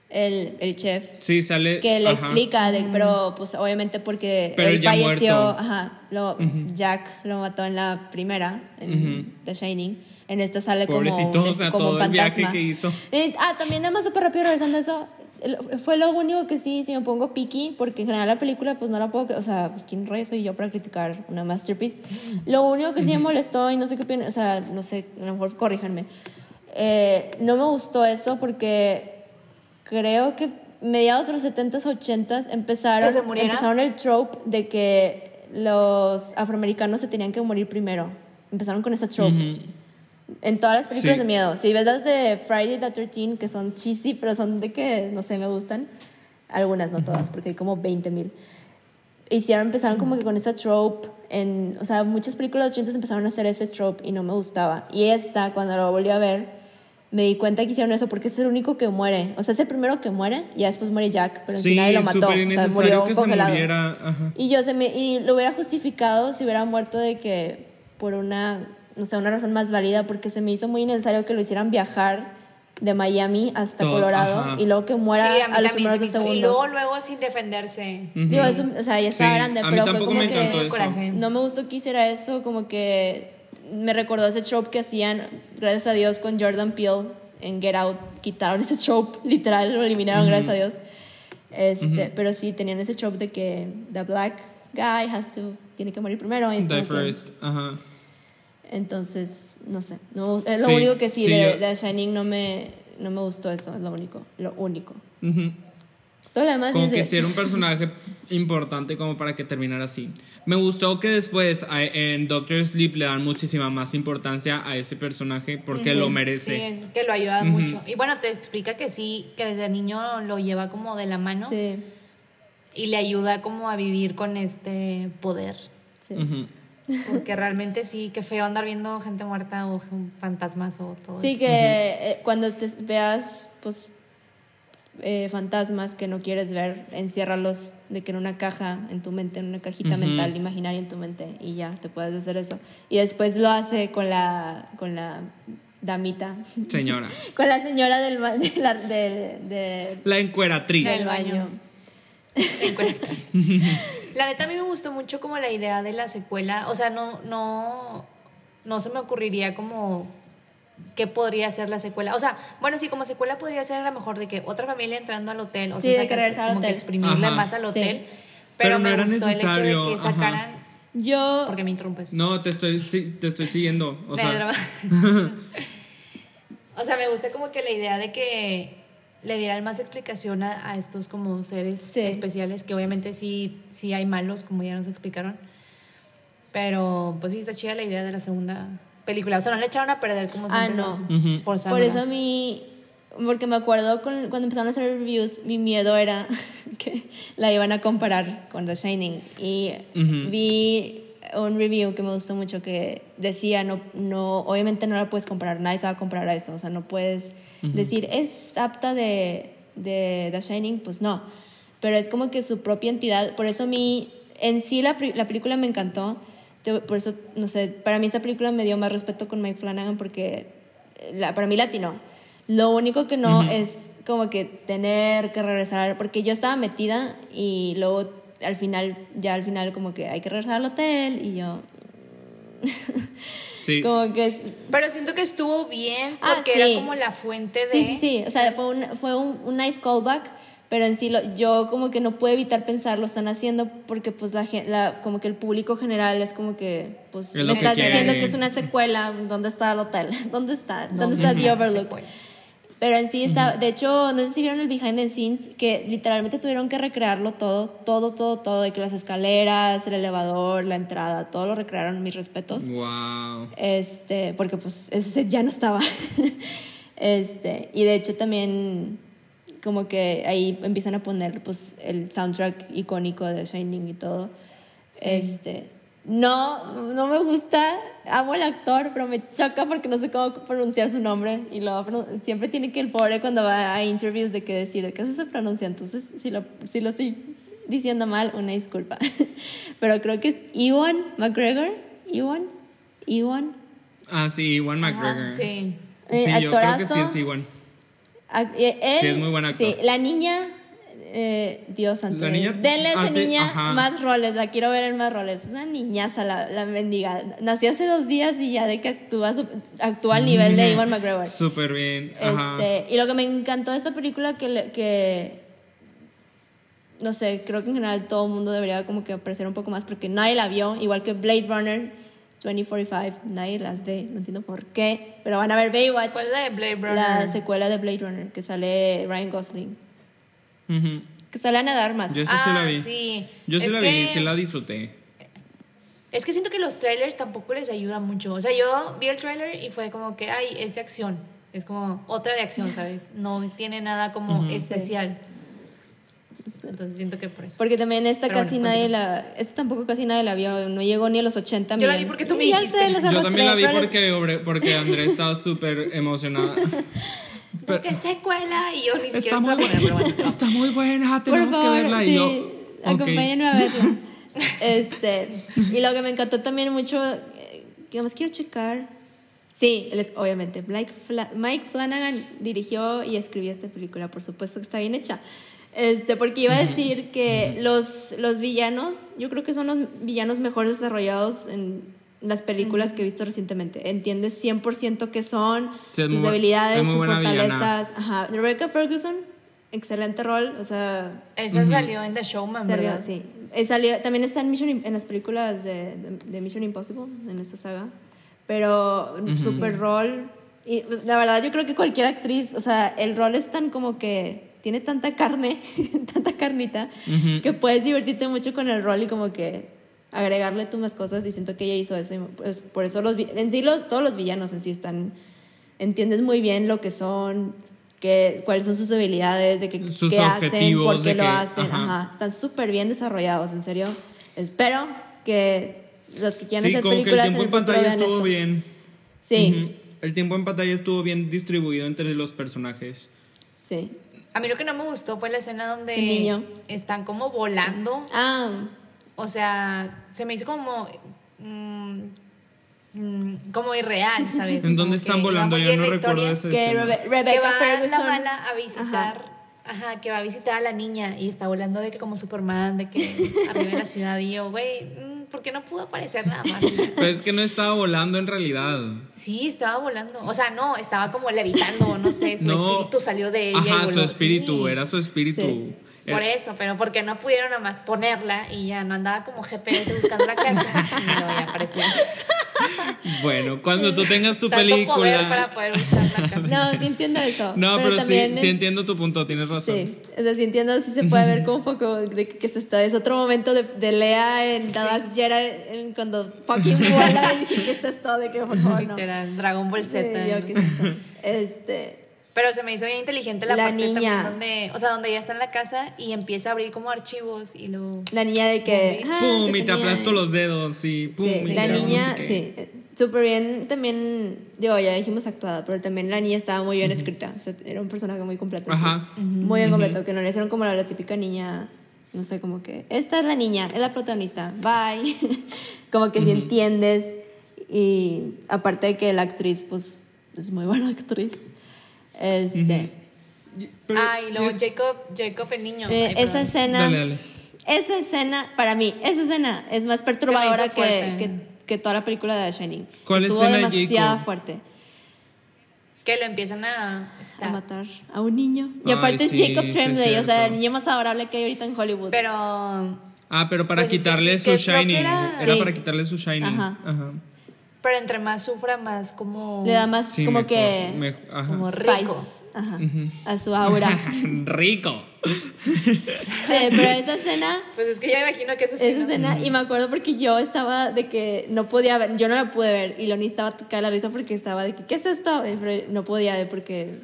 B: el, el chef,
C: Sí, sale...
B: que le
C: ajá.
B: explica, de, pero pues obviamente porque
C: Pero
B: él falleció,
C: muerto.
B: ajá, lo, Jack lo mató en la primera, en The Shining. En esta sale como
C: Pobrecito,
B: un,
C: o sea,
B: como un
C: todo el viaje que hizo.
B: Eh, ah, también nada más súper rápido regresando a eso. Fue lo único que sí, si me pongo picky, porque en general la película, pues no la puedo, o sea, pues quién rey soy yo para criticar una masterpiece. Lo único que sí me molestó y no sé qué opinan, o sea, no sé, a lo mejor corríjanme. Eh, no me gustó eso porque creo que mediados de los 70s, 80s empezaron, empezaron el trope de que los afroamericanos se tenían que morir primero. Empezaron con esa trope.
C: Ujú.
B: En todas las películas
C: Sí.
B: de miedo. Si ves las de Friday the 13 que son cheesy, pero son de que, no sé, me gustan. Algunas, no todas, porque hay como 20 mil. Hicieron, empezaron como que con esa trope. En, o sea, muchas películas de los 80 empezaron a hacer ese trope y no me gustaba. Y esta, cuando lo volví a ver, me di cuenta que hicieron eso porque es el único que muere. O sea, es el primero que muere. Ya después muere Jack, pero sí nadie lo mató. O sea, murió
C: que
B: congelado.
C: se muriera.
B: Y yo se me, y lo hubiera justificado si hubiera muerto de que por una, no sé, una razón más válida, porque se me hizo muy innecesario que lo hicieran viajar de Miami hasta
C: Todo,
B: Colorado
C: ajá.
B: y luego que muera
D: sí, a
B: a los primeros dos
D: me hizo- Y
B: segundos.
D: luego, luego sin defenderse.
B: Sí, o eso- o sea, ya estaba
C: Sí,
B: grande, pero fue como
C: me
B: que.
D: Coraje.
B: no me gustó que hiciera eso, como que me recordó ese trope que hacían, gracias a Dios, con Jordan Peele en Get Out. Quitaron ese trope, literal, lo eliminaron, gracias a Dios. Este, Pero sí, tenían ese trope de que the black guy has to, tiene que morir primero. y es
C: Die first. Ajá.
B: Entonces, no sé. No, es lo
C: Sí,
B: único que sí,
C: sí,
B: de,
C: yo-
B: de Shining no me, no me gustó eso, es lo único. Lo único.
C: Ujú.
B: Todo lo demás
C: Como
B: es
C: que
B: de-
C: sí era un personaje importante como para que terminara así. Me gustó que después en Doctor Sleep le dan muchísima más importancia a ese personaje porque
B: Sí,
C: lo merece.
D: Sí, que lo ayuda mucho. Y bueno, te explica que sí, que desde niño lo lleva como de la mano
B: Sí,
D: y le ayuda como a vivir con este poder.
B: sí.
D: Porque realmente sí, qué feo andar viendo gente muerta o fantasmas o todo
B: Sí,
D: eso.
B: que eh, cuando te veas, pues, eh, fantasmas que no quieres ver, enciérralos de que en una caja en tu mente, en una cajita mental imaginaria en tu mente y ya te puedes hacer eso. Y después lo hace con la, con la damita.
C: Señora.
B: Con la señora del, de la- del- de-
C: La encueratriz.
B: Del
D: baño. La neta a mí me gustó mucho como la idea de la secuela, o sea, no no no se me ocurriría como qué podría ser la secuela. O sea, bueno, sí, como secuela podría ser a lo mejor de que otra familia entrando al hotel, o
B: Sí,
D: sea,
B: de que regresar al
D: como que
B: hotel.
D: exprimirle
C: Ajá.
D: más al
B: Sí.
D: hotel.
C: Pero
D: Pero,
C: no
D: me
C: era
D: gustó el hecho
C: necesario,
D: de que
C: ajá.
D: sacaran
B: Yo,
D: porque me interrumpes.
C: No, te estoy, sí, te estoy siguiendo. O sea,
D: Pedro. o sea, me gusta como que la idea de que le dieran más explicación a, a estos como seres
B: Sí.
D: especiales, que obviamente sí, sí hay malos, como ya nos explicaron. Pero pues sí está chida la idea de la segunda película. O sea, no le echaron a perder como
B: Ah, no.
D: hacen,
C: Ujú.
B: por
D: forzándola.
B: eso mi... Porque me acuerdo con- cuando empezaron a hacer reviews, mi miedo era que la iban a comparar con The Shining. Y
C: Ujú.
B: vi un review que me gustó mucho que decía, no, no, obviamente no la puedes comparar, nadie se va a comparar a eso. O sea, no puedes decir, ¿es apta de, de The Shining? Pues no. Pero es como que su propia entidad. Por eso a mí, en sí la, la película me encantó. Por eso, no sé, para mí esta película me dio más respeto con Mike Flanagan porque la, para mí latino. Lo único que no es como que tener que regresar, porque yo estaba metida y luego al final, ya al final como que hay que regresar al hotel y yo
C: sí.
B: como que es...
D: Pero siento que estuvo bien
B: Ah,
D: porque
B: sí.
D: era como la fuente de...
B: Sí, sí, sí, o sea, fue un, fue un, un nice callback, pero en sí lo- yo como que no puedo evitar pensar, lo están haciendo porque pues la, la como que el público general es como que, pues
C: Es
B: me
C: lo que
B: estás diciendo que es una secuela, ¿dónde está el hotel? ¿Dónde está? ¿Dónde
D: ¿Dónde
B: está The Overlook?
D: secuela?
B: Pero en sí está, de hecho, no sé si vieron el behind the scenes, que literalmente tuvieron que recrearlo todo, todo, todo, todo, de que las escaleras, el elevador, la entrada, todo lo recrearon, mis respetos.
C: Wow.
B: Este, porque pues ese set ya no estaba. este, y de hecho también como que ahí empiezan a poner pues el soundtrack icónico de Shining y todo. Este, no, no me gusta, amo al actor, pero me choca porque no sé cómo pronunciar su nombre y lo siempre tiene que el pobre cuando va a interviews de qué decir, de qué se pronuncia, entonces si lo, si lo estoy diciendo mal, una disculpa. pero creo que es Ewan McGregor, Ewan, Ewan.
C: Ah, sí, Iwan McGregor.
D: Sí.
C: Sí, yo creo que sí es Iwan.
B: Ac- eh, él-
C: Sí, es muy buen actor.
B: Sí, la niña, eh, Dios santo.
C: La niña-
B: Denle a esa
C: ah,
B: niña
C: ajá.
B: más roles, la quiero ver en más roles. Es una niñaza la, la mendiga. Nació hace dos días y ya de que actúa, actúa al nivel de Ivan McGregor.
C: Súper bien. Ajá.
B: Este, y lo que me encantó de esta película que, que no sé, creo que en general todo el mundo debería como que apreciar un poco más porque nadie la vio, igual que Blade Runner 2045, nadie las ve, no entiendo por qué, pero van a ver Baywatch,
D: ¿Cuál es la de Blade Runner?
B: la secuela de Blade Runner que sale Ryan Gosling,
C: Ujú.
B: que sale Ana de Armas.
C: Yo sí la
D: Ah,
C: vi.
D: sí.
C: Yo sí
D: Es
C: la
D: que-
C: vi, sí la disfruté.
D: Es que siento que los trailers tampoco les ayudan mucho. O sea, yo vi el trailer y fue como que, ay, es de acción. Es como otra de acción, ¿sabes? No tiene nada como especial. Entonces siento que por eso.
B: Porque también esta
D: Pero
B: casi
D: bueno,
B: nadie la esta tampoco casi nadie la vio, no llegó ni a los 80
D: Yo la vi porque tú me dijiste.
C: Yo también la vi porque, porque André estaba súper emocionada.
D: ¿Por qué secuela? Y yo ni siquiera
C: Está muy,
D: buena, pero bueno.
C: está muy buena,
B: Por
C: tenemos
B: favor,
C: que verla.
B: sí,
C: Y yo,
B: acompáñenme a verla. este, y lo que me encantó también mucho, eh, que más quiero checar. Sí, él es- obviamente, Mike, Fla- Mike Flanagan dirigió y escribió esta película, por supuesto que está bien hecha. Este, porque iba a decir que los, los villanos, yo creo que son los villanos mejor desarrollados en las películas que he visto recientemente. Entiendes 100% qué son,
C: Sí,
B: sus
C: muy
B: debilidades, sus fortalezas. Ajá. Rebecca Ferguson, excelente rol, o sea,
D: Esa salió en The Showman,
B: Salió,
D: ¿verdad?
B: sí. Eh, salió- también está en, Mission, en las películas de, de- de Mission Impossible, en esa saga. Pero super rol. Y la verdad, yo creo que cualquier actriz, o sea, el rol es tan como que tiene tanta carne, tanta carnita,
C: Ujú.
B: que puedes divertirte mucho con el rol y como que agregarle tú más cosas. Y siento que ella hizo eso. y, pues, por eso los, en sí, los, todos los villanos en sí están. Entiendes muy bien lo que son, que, cuáles son sus debilidades, de que,
C: Sus
B: qué hacen, por qué lo
C: que-
B: hacen.
C: ajá.
B: Ajá. Están súper bien desarrollados, en serio. Espero que los que quieran
C: Sí,
B: hacer
C: como que el
B: películas
C: tiempo en
B: el futuro
C: pantalla estuvo
B: eso.
C: bien.
B: Sí,
C: Ujú. El tiempo en pantalla estuvo bien distribuido entre los personajes.
B: sí.
D: A mí lo que no me gustó fue la escena donde
B: El niño.
D: están como volando.
B: Ah,
D: O sea, se me hizo como. mm, mm, como irreal, ¿sabes?
C: ¿En dónde están
D: que
C: volando? Yo no recuerdo esa
B: Que. Rebe-
D: que
B: Rebecca
D: va
B: Ferguson.
D: la mala a visitar, ajá. que va a visitar a la niña y está volando de que como Superman, de que arriba de la ciudad y yo, güey, mm, ¿por qué no pudo aparecer nada más?
C: Pero es que no estaba volando en realidad.
D: Sí, estaba volando, o sea, no, estaba como levitando, no sé, su
C: No.
D: espíritu salió de ella y
C: Ajá, su espíritu,
D: Sí.
C: era su espíritu.
B: Sí.
D: Por eso, pero porque no pudieron nada más ponerla y ya no andaba como GPS buscando la casa y no ya apareció.
C: Bueno, cuando tú tengas tu
D: Tanto poder
C: película.
D: para poder buscar la casa.
B: No, sí entiendo eso.
C: No, pero, sí,
B: es-
C: sí entiendo tu punto, tienes razón.
B: Sí, o sea, sí entiendo, sí se puede ver como un poco de que es esto. Es otro momento de, de Lea en Dallas Jera en- cuando fucking vuela y dije, ¿qué es esto? De que por favor no.
D: Literal, Dragon Ball
B: Sí,
D: Z.
B: yo,
D: no
B: ¿qué es esto? Este,
D: Pero se me hizo bien inteligente la,
B: La
D: parte
B: niña.
D: también donde, o sea, donde ella está en la casa y empieza a abrir como archivos y luego
B: la niña de que. ah,
C: Pum, y te aplasto los dedos y pum.
B: Sí,
C: y
B: la
C: no
B: niña,
C: sé
B: sí, eh, súper bien también, digo, ya dijimos actuada, pero también la niña estaba muy bien escrita, o sea, era un personaje muy completo.
C: Ajá.
B: sí. Muy bien completo, que no le hicieron como la, la típica niña, no sé, como que, esta es la niña, es la protagonista, bye. como que si entiendes, y aparte de que la actriz, pues, es muy buena actriz. Este,
C: Pero
D: ah, y luego
C: es-
D: Jacob, Jacob el niño.
B: eh,
D: Ay,
B: esa
D: perdón.
B: escena,
C: Dale, dale.
B: esa escena, para mí, esa escena es más perturbadora que, que, que toda la película de The Shining.
C: ¿Cuál
B: Estuvo
C: escena de
B: demasiado
C: Jacob?
B: fuerte
D: Que lo empiezan a...
B: a matar a un niño. Y
C: Ay,
B: aparte
C: sí,
B: es Jacob Tremblay, o sea, el niño más adorable que hay ahorita en Hollywood.
D: Pero...
C: Ah, pero para
D: Pues es que
C: quitarle su shining.
D: era-
C: Era,
B: Sí.
C: para quitarle su shining.
B: Ajá.
C: Ajá.
D: Pero entre más sufra, más como...
B: Le da más
C: Sí,
B: como
C: mejor,
B: que
C: mej- ajá.
D: Como
B: spice
D: rico.
B: ajá, a su aura.
C: Rico.
B: sí, pero esa escena
D: Pues es que ya me imagino que eso sí,
B: esa escena, y me acuerdo porque yo estaba de que no podía ver, yo no la pude ver, y Loni estaba tocada la risa porque estaba de que, ¿qué es esto? Pero no podía de porque,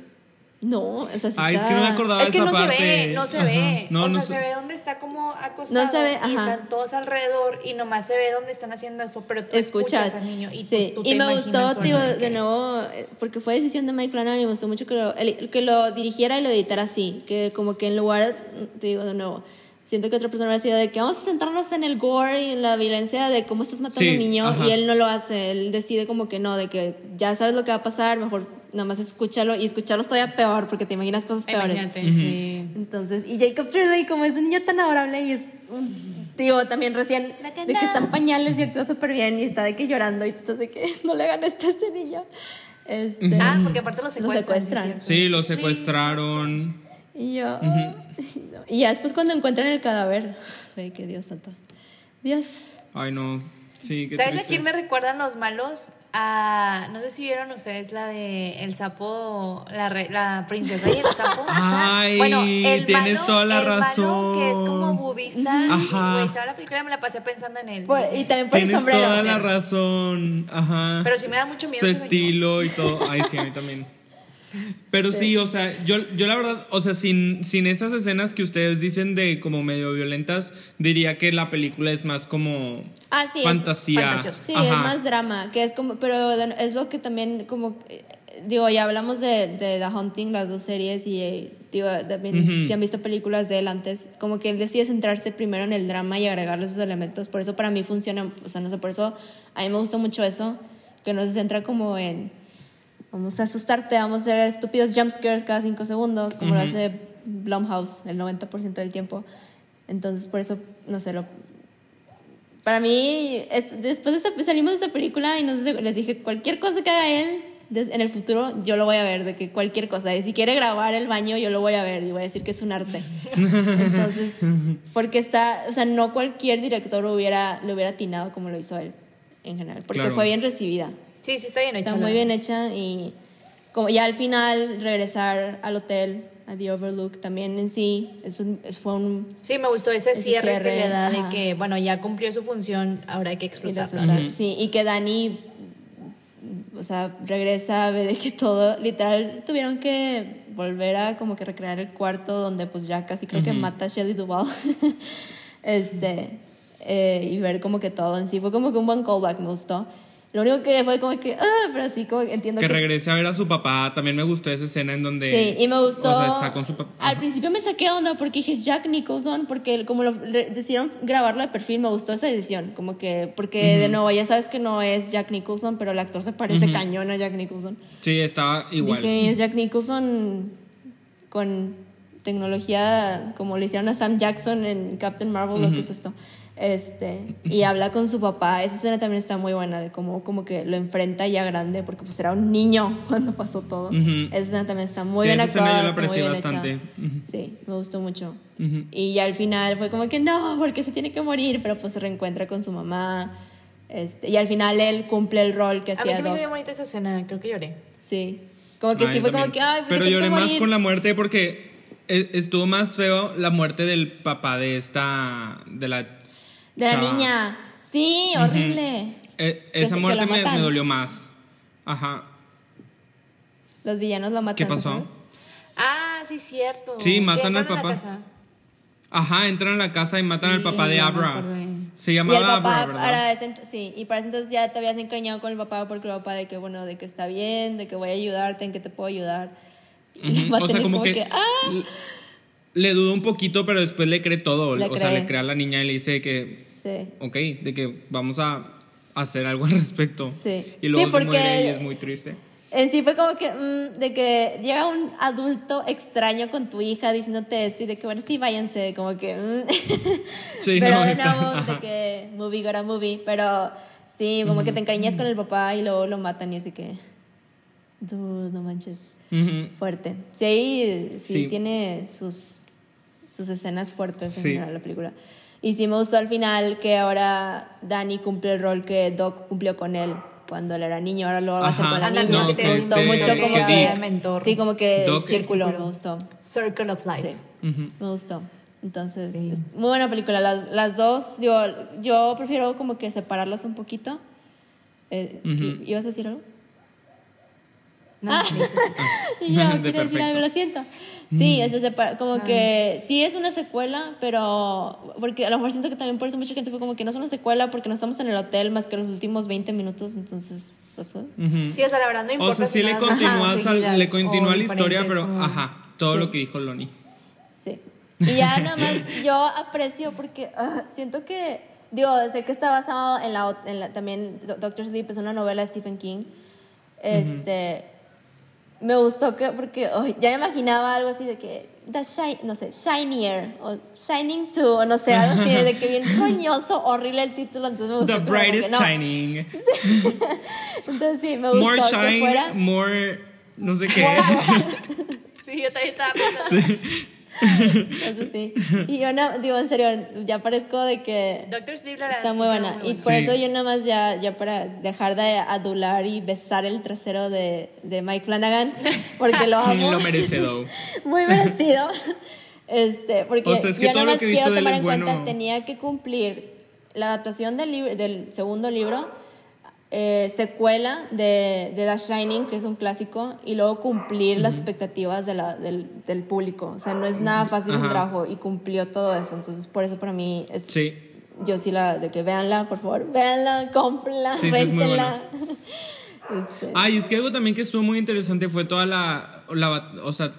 B: no, o sea, sí
C: Ay, es que no me acordaba
D: Es que
C: de esa
D: no
C: parte.
D: se ve, no se
C: Ajá.
D: ve.
C: No,
D: o
C: no
D: sea,
C: se-
D: se ve dónde está como acostado.
B: No se ve,
D: Y
B: ajá.
D: están todos alrededor y nomás se ve dónde están haciendo eso, pero tú escuchas,
B: escuchas.
D: al niño y
B: sí.
D: pues, tú te
B: y me gustó, digo, de nuevo, eh, porque fue decisión de Mike Flanagan y me gustó mucho que lo, el- que lo dirigiera y lo editara así. Que como que en lugar, te digo de nuevo, siento que otra persona hubiera sido de que vamos a centrarnos en el gore y en la violencia de cómo estás matando
C: Sí,
B: a un niño
C: ajá.
B: y él no lo hace. Él decide como que no, de que ya sabes lo que va a pasar, mejor nada más escúchalo y escucharlo es todavía peor porque te imaginas cosas peores.
D: Imagínate, sí.
B: Entonces, y Jacob Tremblay, como es un niño tan adorable y es un digo, también recién
D: que
B: de que
D: no.
B: están pañales y actúa súper bien y está de que llorando y estás de que no le hagan esto a este niño. Este,
D: Ah, porque aparte lo secuestran.
B: secuestran.
D: ¿sí
C: lo secuestraron.
B: Y yo, ay, no. y ya después cuando encuentran el cadáver, ay, que Dios santo. Dios.
C: Ay, no. Sí, qué
D: ¿Sabes a
C: triste.
D: quién me recuerdan los malos? A, no sé si vieron ustedes la de El Sapo, la, re- la princesa y el sapo.
C: Ay,
D: bueno, el
C: tienes
D: malo,
C: toda la
D: el malo que es
C: razón.
D: como budista. y,
C: Ajá.
D: güey, toda la película me la pasé pensando en él.
B: Por- y también por el
C: Tienes toda la razón. Ajá.
D: Pero sí me da mucho miedo
C: Su estilo y todo. Ay, sí, a mí también. Pero sí, o sea, yo, yo la verdad, o sea, sin, sin esas escenas que ustedes dicen de como medio violentas, diría que la película es más como
B: Ah, sí, es
C: fantasía.
D: fantasiosa.
B: Sí,
C: Ajá.
B: es más drama, que es como, pero es lo que también como, digo, ya hablamos de, de The Hunting, las dos series, y eh, digo, también
C: Ujú.
B: si han visto películas de él antes, como que él decide centrarse primero en el drama y agregarle esos elementos, por eso para mí funciona, o sea, no sé, por eso a mí me gusta mucho eso, que no se centra como en, vamos a asustarte, vamos a hacer estúpidos jump scares cada cinco segundos, como lo
C: Ujú.
B: hace Blumhouse el 90% del tiempo. Entonces, por eso, no sé, lo, para mí, es- después de esta, salimos de esta película y les dije, cualquier cosa que haga él en el futuro, yo lo voy a ver, de que cualquier cosa. Y si quiere grabar el baño, yo lo voy a ver y voy a decir que es un arte. Entonces, porque está, o sea, no cualquier director hubiera, lo hubiera atinado como lo hizo él, en general, porque
C: Claro.
B: fue bien recibida.
D: Sí, sí está bien hecho.
B: Está muy bien hecha y como ya al final regresar al hotel, a The Overlook, también en sí, es un, es- fue un...
D: Sí, me gustó ese
B: Ese
D: cierre,
B: cierre,
D: que le da
B: ajá.
D: de que, bueno, ya cumplió su función, ahora hay que
B: y lo
D: explotarlo.
B: explotaron. Sí, y que Dani, o sea, regresa, ve de que todo, literal, tuvieron que volver a como que recrear el cuarto donde pues ya casi creo que mata a Shelley Duvall. este, eh, y ver como que todo en sí, fue como que un buen callback, me gustó. Lo único que fue como que, ah, pero así como entiendo
C: Que
B: que...
C: regrese a ver a su papá. También me gustó esa escena en donde.
B: Sí, y me gustó.
C: O sea, está con su papá.
B: Al principio me saqué onda porque dije es Jack Nicholson, porque como lo decidieron grabarlo de perfil, me gustó esa edición. Como que, porque de nuevo, ya sabes que no es Jack Nicholson, pero el actor se parece cañón a Jack Nicholson.
C: Sí, estaba igual.
B: Dije, es Jack Nicholson con tecnología como le hicieron a Sam Jackson en Captain Marvel, lo que es esto. Este, y habla con su papá. Esa escena también está muy buena, de cómo como que lo enfrenta ya grande, porque pues era un niño cuando pasó todo. Esa escena también está muy
C: Sí,
B: bien
C: esa escena yo
B: actuada.
C: la aprecié
B: bien
C: bastante.
B: Sí, me gustó mucho. Y ya al final fue como que no, porque se tiene que morir, pero pues se reencuentra con su mamá. Este, y al final él cumple el rol que
D: A mí
B: hacía
D: sí me hizo bien bonita esa escena, creo que lloré.
B: Sí. Como que
C: Ay,
B: sí fue como que, ay, ¿por qué
C: Pero lloré más con la muerte porque e- estuvo más feo la muerte del papá de esta. de la.
B: De la niña. Sí, horrible.
C: Eh,
B: Que
C: esa
B: que
C: muerte me, dolió más. Ajá.
B: Los villanos lo matan.
C: ¿Qué
B: ¿no
C: pasó?
B: sabes?
D: Ah, sí, cierto.
C: Sí, matan al
D: ¿Fueron a la
C: papá. Ajá, entran a la casa y matan al
D: Sí,
C: papá de Abra. Se
B: Y el
C: llamaba
B: papá,
C: Abra,
B: sí, y para ese entonces ya te habías encariñado con el papá porque el papá de que, bueno, de que está bien, de que voy a ayudarte, en que te puedo ayudar. Y
C: Ujú.
B: matan
C: O sea, como que,
B: ¡ah!
C: le dudo un poquito, pero después le cree todo.
B: Le
C: o sea, le cree a la niña y le dice que,
B: Sí.
C: ok, de que vamos a hacer algo al respecto.
B: Sí.
C: Y luego
B: Sí,
C: se
B: porque-
C: muere y es muy triste.
B: En sí fue como que, mm, de que llega un adulto extraño con tu hija diciéndote esto y de que, bueno, sí, váyanse, como que... mm.
C: Sí,
B: pero
C: no,
B: de
C: está-
B: nuevo, de
C: ajá.
B: que movie got a movie, pero sí, como que te encariñas con el papá y luego lo matan y así que... Dude, no manches. Fuerte. Sí, sí,
C: Sí.
B: tiene sus, sus escenas fuertes en
C: Sí.
B: general la película. Y sí me gustó al final que ahora Danny cumple el rol que Doc cumplió con él cuando él era niño, ahora lo va a hacer con la niña.
D: no,
B: me gustó
D: este-
B: mucho como
C: que
B: que...
C: Dick-
D: mentor.
B: Sí, como que
C: Doc-
B: círculo,
D: Círculo.
B: me gustó.
D: Circle of Life.
B: Sí, me gustó. Entonces,
D: Sí.
B: es muy buena película. Las, las dos, digo, yo prefiero como que separarlas un poquito. Eh. ¿Ibas a decir algo?
D: No,
B: Ah. Y yo
C: De
B: quiero decir algo, lo siento. Sí, es ese pa- como que sí es una secuela, pero porque a lo mejor siento que también por eso mucha gente fue como que no es una secuela porque no estamos en el hotel más que los últimos 20 minutos, entonces, pues, ¿eh?
C: Ujú.
D: Sí, o sea, la verdad no importa.
C: O sea, sí
D: si
C: le continúa, sal-
D: seguidas
C: le continúa la historia, pero
D: como-
C: ajá, todo
B: Sí.
C: lo que dijo Loni.
B: Sí. Y ya nada más yo aprecio porque ah, siento que, digo, desde que está basado en la, en la también Do- Doctor Sleep es una novela de Stephen King, este, me gustó que, porque ya me imaginaba algo así de que, the shi- no sé, Shinier, o Shining 2, o no sé, algo así, de que bien roñoso, horrible el título, entonces me gustó.
C: The
B: que como que
C: brightest
B: no.
C: shining.
B: Entonces sí, me gustó
C: More
B: que
C: shine,
B: fuera.
C: more. no sé qué.
D: Sí, yo también estaba pensando.
C: Sí.
B: Entonces sí. Y yo no, digo, en serio, ya parezco de que...
D: Doctor Sleep, la
B: Está muy buena.
D: muy
B: Y por
C: Sí.
B: eso yo nada más ya, ya para dejar de adular y besar el trasero de, de Mike Flanagan, porque lo amo.
C: Lo merece, though.
B: Muy merecido. Este, porque
C: O sea, es que
B: yo nada más quiero tomar en cuenta,
C: bueno.
B: tenía que cumplir la adaptación del, libro, del segundo libro, eh, secuela de, de The Shining, que es un clásico, y luego cumplir las expectativas de la, del, del público. O sea, no es nada fácil ese trabajo y cumplió todo eso. Entonces, por eso para mí es,
C: Sí.
B: yo sí la, de que véanla, por favor, véanla, cómprenla,
C: Sí, sí, es.
B: Este,
C: Ah, y es que algo también que estuvo muy interesante fue toda la, la o sea,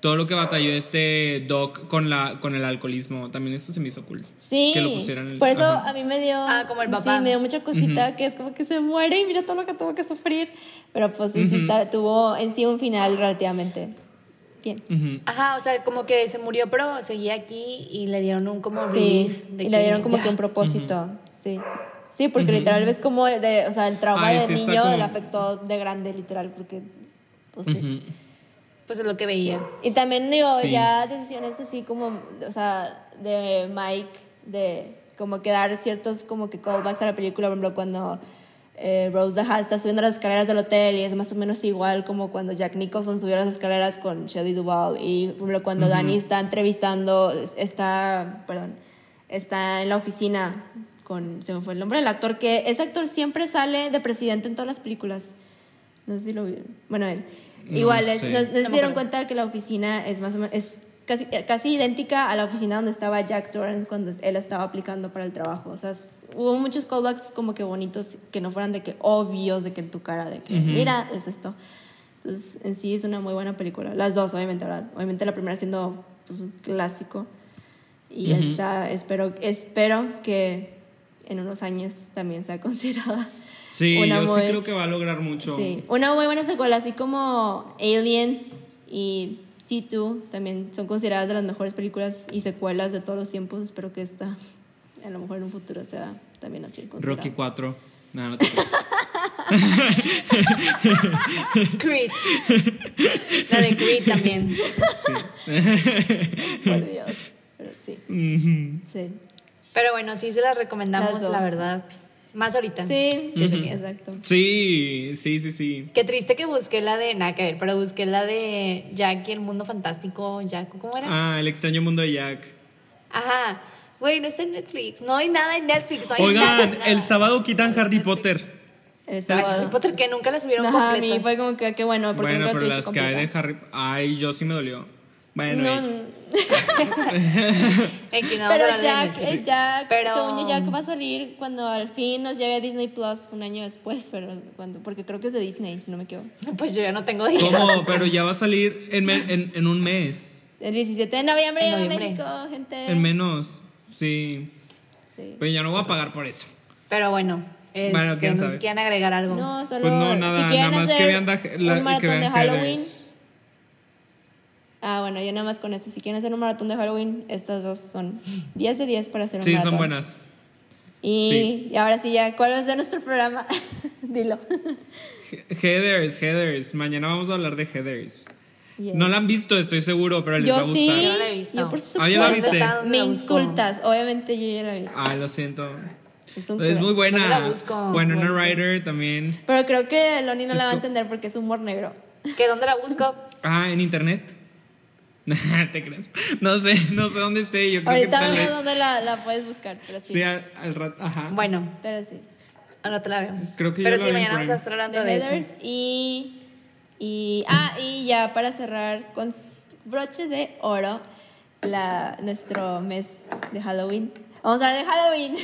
C: todo lo que batalló este Doc con la con el alcoholismo. También eso se me hizo cool.
B: sí,
C: Que lo pusieran en-
B: por eso
C: ajá.
B: a mí me dio,
D: Ah, como el papá.
B: sí, me dio mucha cosita, que es como que se muere y mira todo lo que tuvo que sufrir, pero pues sí, sí está- tuvo en sí un final relativamente bien.
D: Ajá, o sea, como que se murió, pero seguía aquí y le dieron un como
B: Sí,
D: de
B: y le dieron como
D: ya.
B: que un propósito, sí. Sí, porque literal ves como, de, o sea, el trauma
C: Ay,
B: del
C: sí
B: niño
C: como-
B: le afectó de grande, literal, porque, pues sí.
D: Pues es lo que veía.
B: Y también digo,
C: Sí.
B: ya decisiones así como, o sea, de Mike, de como que dar ciertos como que callbacks a la película, por ejemplo, cuando eh, Rose the Hat está subiendo las escaleras del hotel y es más o menos igual como cuando Jack Nicholson subió las escaleras con Shelley Duvall y por ejemplo cuando Danny está entrevistando, es- está, perdón, está en la oficina con, se me fue el nombre del actor, que ese actor siempre sale de presidente en todas las películas. No sé si lo vieron. Bueno, él.
C: No
B: Igual, es-
C: sé.
B: no, no se
D: me
B: dieron cuenta que la oficina es más o menos, es casi, casi idéntica a la oficina donde estaba Jack Torrance cuando él estaba aplicando para el trabajo. O sea, es hubo muchos callbacks como que bonitos, que no fueran de que obvios, de que en tu cara, de que mira, es esto. Entonces, en sí es una muy buena película. Las dos, obviamente, ¿verdad? Obviamente la primera siendo pues, un clásico. Y esta, espero, espero que en unos años también sea considerada.
C: Sí,
B: una
C: yo
B: muy-
C: sí creo que va a lograr mucho.
B: Sí, una muy buena secuela, así como Aliens y T2 también son consideradas de las mejores películas y secuelas de todos los tiempos. Espero que esta, a lo mejor en un futuro, sea también así.
C: Rocky 4. No, no te.
D: Creed. La de Creed también.
B: Por Dios. Pero sí, sí.
D: Pero bueno, sí se las recomendamos,
B: Las
D: la verdad. Más ahorita.
B: Sí, exacto.
C: Sí, sí, sí, sí.
D: Qué triste que busqué la de, nada que ver, pero busqué la de Jack y el mundo fantástico, Jack, ¿cómo era?
C: Ah, el extraño mundo de Jack.
D: Ajá. Güey, no está en Netflix. No hay nada en Netflix. No hay nada,
C: Oigan,
D: nada.
C: el sábado quitan
D: No
C: Harry
D: Netflix.
C: Potter.
B: El
D: Harry
B: sábado.
D: Potter que nunca la subieron
B: Ajá, a mí
D: completas.
B: fue como que, qué bueno, porque
C: Bueno,
B: nunca
C: pero las que hay de
B: completa.
C: Harry Ay, yo sí me dolió. Bueno,
B: No,
C: X.
D: En que no
B: Pero Jack, es Jack,
D: Pero-
B: según yo, Jack va a salir cuando al fin nos llegue a Disney Plus, un año después, pero cuando, porque creo que es de Disney, si no me equivoco.
D: Pues yo ya no tengo dinero.
C: ¿Cómo? Pero ya va a salir en, me- en, en un mes.
B: El 17 de noviembre
D: En noviembre.
B: México, gente.
C: En menos. Sí.
B: Sí.
C: Pero ya no voy a pagar por eso.
D: Pero bueno, este,
C: Bueno, quién
D: no sé
C: sabe.
D: si quieren agregar algo.
B: No, solo
C: Pues no, nada,
B: si quieren
C: nada más que
B: hacer
C: vean la-
B: un
C: que
B: maratón
C: vean
B: de Halloween. Ah, bueno, yo nada más con eso. Si quieren hacer un maratón de Halloween, estas dos son 10 de 10 para hacer un
C: Sí,
B: maratón.
C: son buenas.
B: Y,
C: Sí.
B: y ahora sí, ya, ¿cuál es de nuestro programa? Dilo.
C: He- Heathers, Heathers. Mañana vamos a hablar de Heathers.
B: Yes.
C: No la han visto, estoy seguro, pero les va a
B: Yo
C: gustar.
B: sí.
D: Yo no la he visto.
B: Yo por
C: Ah, ¿ya la
B: supuesto.
C: viste?
D: ¿Dónde
B: Me
D: la busco?
B: insultas. Obviamente yo ya la vi.
C: Ah, lo siento.
B: Es, un
C: Es muy buena.
D: ¿Dónde la busco?
B: Es buenísima.
C: Ryder también.
B: Pero creo que Loni no
C: Es
B: la va a entender porque es humor negro.
D: ¿Que dónde la busco?
C: Ah, en internet. ¿Te crees? No sé, no sé dónde esté. Yo creo que
B: Ahorita
C: tal
B: vemos
C: vez.
B: dónde la, la puedes buscar, pero sí.
C: Sí, al, al rato. Ajá.
D: Bueno,
B: Pero sí.
D: ahora te la veo.
C: Creo que
D: Pero
C: la
D: sí, mañana vamos a estar hablando
B: de
D: de eso.
B: Y, y ah y ya para cerrar con broche de oro la nuestro mes de Halloween vamos a hablar de Halloween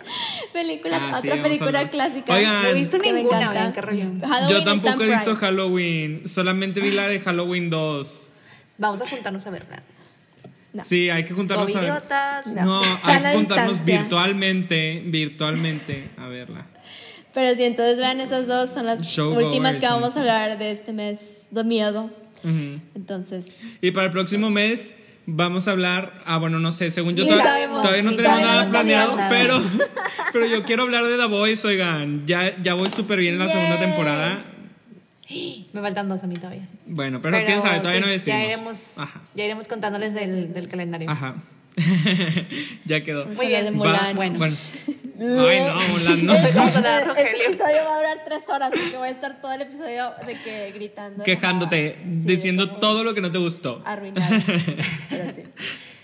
B: película
C: Ah, sí,
B: otra
C: a
B: película clásica
C: Oigan.
D: No he visto
B: que me
D: ninguna,
B: encanta.
D: oigan, qué rollo.
B: Halloween
C: Yo tampoco he visto
B: Prime.
C: Halloween. Solamente vi la de Halloween 2.
D: Vamos a juntarnos a verla.
B: No.
C: Sí, hay que juntarnos a ver.
D: Covidiotas.
C: No, hay que juntarnos
B: distancia.
C: virtualmente, virtualmente a verla.
B: pero sí entonces vean esas dos son las
C: Showgoers,
B: últimas que vamos
C: sí.
B: a hablar de este mes de miedo
C: Ujú.
B: entonces
C: Y para el próximo mes vamos a hablar, ah bueno, no sé, según yo todavía,
B: sabemos,
C: todavía no tenemos
B: sabemos,
C: nada
B: no
C: planeado,
D: nada.
C: pero pero yo quiero hablar de The Voice, oigan, ya ya voy súper bien en la segunda temporada.
D: Me faltan dos a mí todavía.
C: Bueno, pero, quién sabe, todavía
D: sí,
C: no decidimos.
D: Ya iremos,
C: Ajá.
D: ya iremos contándoles del, del calendario.
C: Ajá. ya quedó.
D: Muy bien.
B: de Mulan
D: Bueno.
C: bueno. Ay, no, Mulan, no.
D: Vamos a hablar,
B: Este episodio va a durar tres horas porque voy a estar todo el episodio de que gritando.
C: Quejándote.
B: Sí,
C: diciendo todo lo que no te gustó.
B: Arruinado. Pero sí.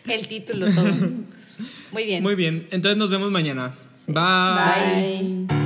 D: El título, todo. Muy bien.
C: Muy bien, entonces nos vemos mañana. Bye.
B: Bye.